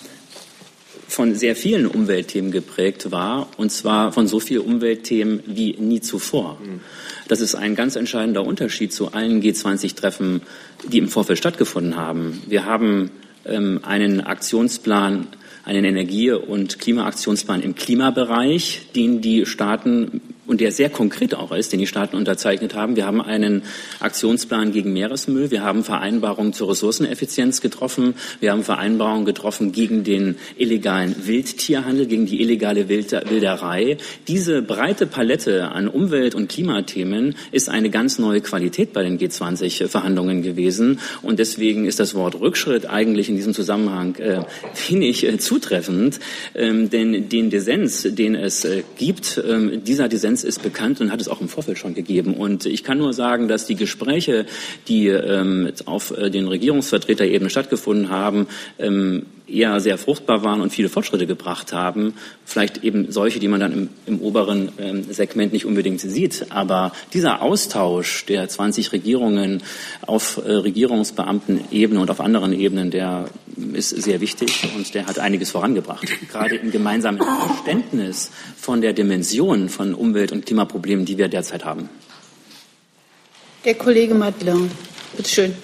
von sehr vielen Umweltthemen geprägt war, und zwar von so vielen Umweltthemen wie nie zuvor. Mhm. Das ist ein ganz entscheidender Unterschied zu allen G20-Treffen, die im Vorfeld stattgefunden haben. Wir haben ähm, einen Aktionsplan, einen Energie- und Klimaaktionsplan im Klimabereich, den die Staaten und der sehr konkret auch ist, den die Staaten unterzeichnet haben. Wir haben einen Aktionsplan gegen Meeresmüll. Wir haben Vereinbarungen zur Ressourceneffizienz getroffen. Wir haben Vereinbarungen getroffen gegen den illegalen Wildtierhandel, gegen die illegale Wilderei. Diese breite Palette an Umwelt- und Klimathemen ist eine ganz neue Qualität bei den G20-Verhandlungen gewesen. Und deswegen ist das Wort Rückschritt eigentlich in diesem Zusammenhang äh, wenig äh, zutreffend. Ähm, denn den Dissens, den es äh, gibt, ähm, dieser Dissens Tendenz ist bekannt und hat es auch im Vorfeld schon gegeben. Und ich kann nur sagen, dass die Gespräche, die ähm, auf äh, den Regierungsvertreterebene stattgefunden haben, ähm, eher sehr fruchtbar waren und viele Fortschritte gebracht haben. Vielleicht eben solche, die man dann im, im oberen ähm, Segment nicht unbedingt sieht. Aber dieser Austausch der 20 Regierungen auf äh, Regierungsbeamtenebene und auf anderen Ebenen, der ist sehr wichtig und der hat einiges vorangebracht. Gerade im gemeinsamen Verständnis von der Dimension von Umwelt- und Klimaproblemen, die wir derzeit haben. Der Kollege Madler, bitte schön.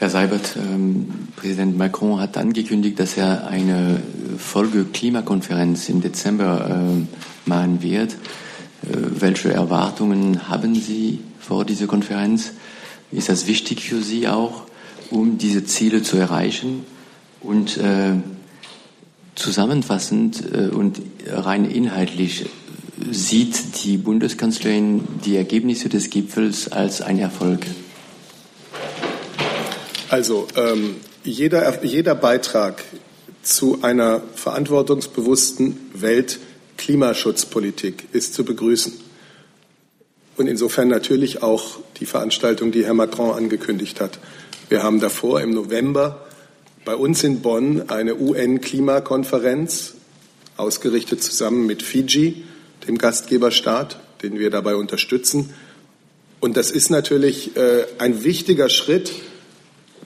Herr Seibert, ähm, Präsident Macron hat angekündigt, dass er eine Folge-Klimakonferenz im Dezember äh, machen wird. Äh, welche Erwartungen haben Sie vor dieser Konferenz? Ist das wichtig für Sie auch, um diese Ziele zu erreichen? Und äh, zusammenfassend äh, und rein inhaltlich sieht die Bundeskanzlerin die Ergebnisse des Gipfels als ein Erfolg? Also ähm, jeder, jeder Beitrag zu einer verantwortungsbewussten Weltklimaschutzpolitik ist zu begrüßen. Und insofern natürlich auch die Veranstaltung, die Herr Macron angekündigt hat. Wir haben davor im November bei uns in Bonn eine UN-Klimakonferenz ausgerichtet zusammen mit Fiji, dem Gastgeberstaat, den wir dabei unterstützen. Und das ist natürlich äh, ein wichtiger Schritt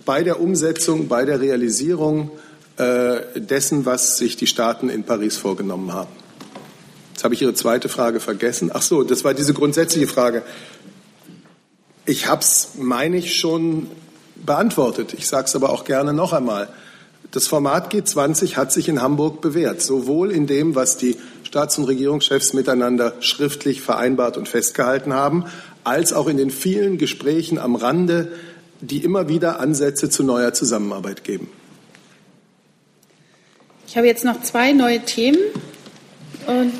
bei der Umsetzung, bei der Realisierung äh, dessen, was sich die Staaten in Paris vorgenommen haben. Jetzt habe ich Ihre zweite Frage vergessen. Ach so, das war diese grundsätzliche Frage. Ich habe es, meine ich, schon beantwortet. Ich sage es aber auch gerne noch einmal. Das Format G20 hat sich in Hamburg bewährt, sowohl in dem, was die Staats- und Regierungschefs miteinander schriftlich vereinbart und festgehalten haben, als auch in den vielen Gesprächen am Rande, die immer wieder Ansätze zu neuer Zusammenarbeit geben. Ich habe jetzt noch zwei neue Themen. Und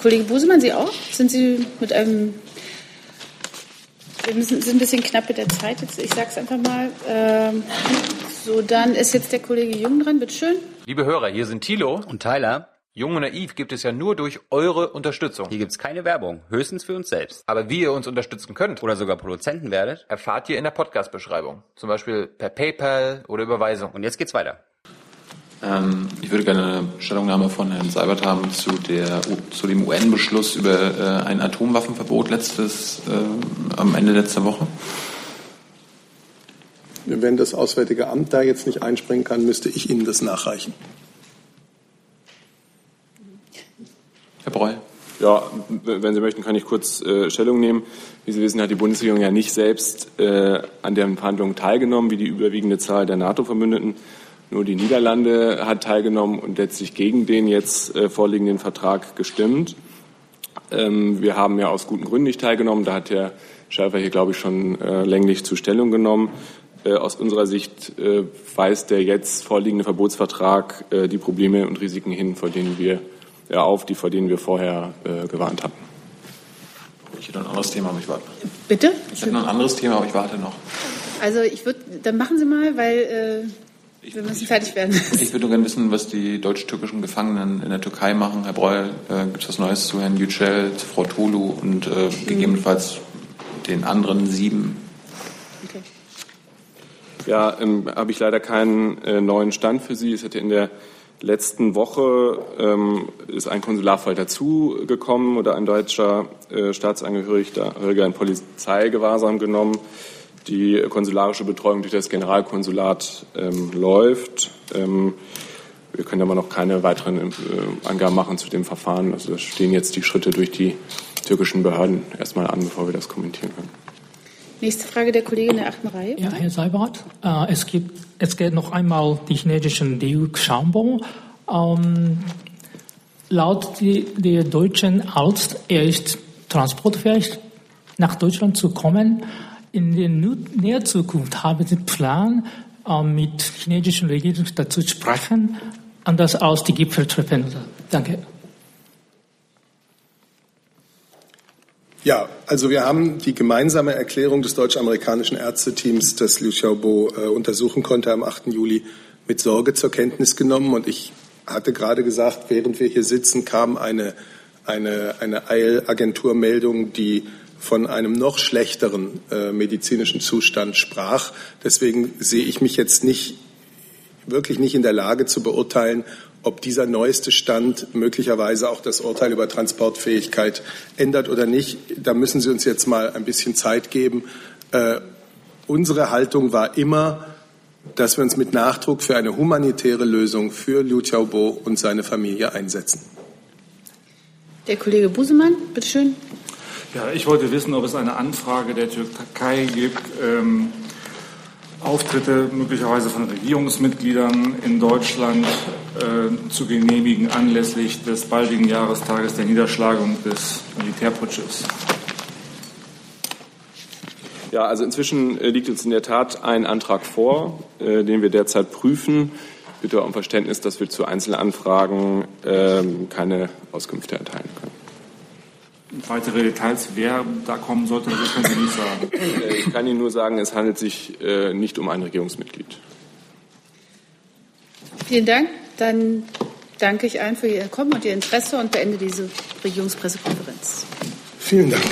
Kollege Busemann, Sie auch? Sind Sie mit einem wir müssen, sind ein bisschen knapp mit der Zeit jetzt. Ich sage es einfach mal. Ähm, so, dann ist jetzt der Kollege Jung dran. Bitte schön. Liebe Hörer, hier sind Thilo und Tyler. Jung und Naiv gibt es ja nur durch eure Unterstützung. Hier gibt es keine Werbung, höchstens für uns selbst. Aber wie ihr uns unterstützen könnt oder sogar Produzenten werdet, erfahrt ihr in der Podcast-Beschreibung. Zum Beispiel per PayPal oder Überweisung. Und jetzt geht's weiter. Ähm, ich würde gerne eine Stellungnahme von Herrn Seibert haben zu, der, zu dem UN-Beschluss über äh, ein Atomwaffenverbot letztes, äh, am Ende letzter Woche. Wenn das Auswärtige Amt da jetzt nicht einspringen kann, müsste ich Ihnen das nachreichen. Herr Breul. Ja, wenn Sie möchten, kann ich kurz äh, Stellung nehmen. Wie Sie wissen, hat die Bundesregierung ja nicht selbst äh, an den Verhandlungen teilgenommen, wie die überwiegende Zahl der NATO-Verbündeten. Nur die Niederlande hat teilgenommen und letztlich gegen den jetzt äh, vorliegenden Vertrag gestimmt. Ähm, wir haben ja aus guten Gründen nicht teilgenommen. Da hat Herr Schäfer hier, glaube ich, schon äh, länglich zu Stellung genommen. Äh, aus unserer Sicht äh, weist der jetzt vorliegende Verbotsvertrag die Probleme und Risiken hin, vor denen wir auf, die vor denen wir vorher äh, gewarnt hatten. Ich hätte noch ein anderes Thema, aber ich warte. Bitte? Ich hätte noch ein anderes Thema, aber ich warte noch. Also ich würde, dann machen Sie mal, weil äh, wir müssen fertig werden. Ich würde nur gerne wissen, was die deutsch-türkischen Gefangenen in der Türkei machen. Herr Breuer, äh, gibt es was Neues zu Herrn Yücel, zu Frau Tolu und äh, mhm. gegebenenfalls den anderen sieben? Okay. Ja, ähm, habe ich leider keinen äh, neuen Stand für Sie. Es hätte in der letzten Woche ähm, ist ein Konsularfall dazugekommen oder ein deutscher äh, Staatsangehöriger in Polizeigewahrsam genommen. Die konsularische Betreuung durch das Generalkonsulat ähm, läuft. Ähm, wir können aber noch keine weiteren äh, Angaben machen zu dem Verfahren. Also stehen jetzt die Schritte durch die türkischen Behörden erstmal an, bevor wir das kommentieren können. Nächste Frage der Kollegin der achten Reihe. Ja, Herr Seibert, äh, es, gibt, es geht noch einmal die chinesischen Xiaobo. Ähm, laut die, der deutschen Arzt, er ist transportfähig, nach Deutschland zu kommen. In der näheren Zukunft haben Sie Plan, äh, mit chinesischen Regierung dazu zu sprechen, anders als die Gipfeltreffen. Danke. Ja, also wir haben die gemeinsame Erklärung des deutsch-amerikanischen Ärzteteams, das Liu Xiaobo äh, untersuchen konnte am 8. Juli, mit Sorge zur Kenntnis genommen. Und ich hatte gerade gesagt, während wir hier sitzen, kam eine, eine, eine Eilagenturmeldung, die von einem noch schlechteren äh, medizinischen Zustand sprach. Deswegen sehe ich mich jetzt nicht wirklich nicht in der Lage zu beurteilen, ob dieser neueste Stand möglicherweise auch das Urteil über Transportfähigkeit ändert oder nicht. Da müssen Sie uns jetzt mal ein bisschen Zeit geben. Äh, unsere Haltung war immer, dass wir uns mit Nachdruck für eine humanitäre Lösung für Liu Xiaobo und seine Familie einsetzen. Der Kollege Busemann, bitteschön. Ja, ich wollte wissen, ob es eine Anfrage der Türkei gibt, ähm, Auftritte möglicherweise von Regierungsmitgliedern in Deutschland äh, zu genehmigen anlässlich des baldigen Jahrestages der Niederschlagung des Militärputsches. Ja, also inzwischen äh, liegt uns in der Tat ein Antrag vor, äh, den wir derzeit prüfen. Bitte um Verständnis, dass wir zu Einzelanfragen äh, keine Auskünfte erteilen können. Weitere Details, wer da kommen sollte, das können Sie nicht sagen. Äh, ich kann Ihnen nur sagen, es handelt sich äh, nicht um ein Regierungsmitglied. Vielen Dank. Dann danke ich allen für Ihr Kommen und Ihr Interesse und beende diese Regierungspressekonferenz. Vielen Dank.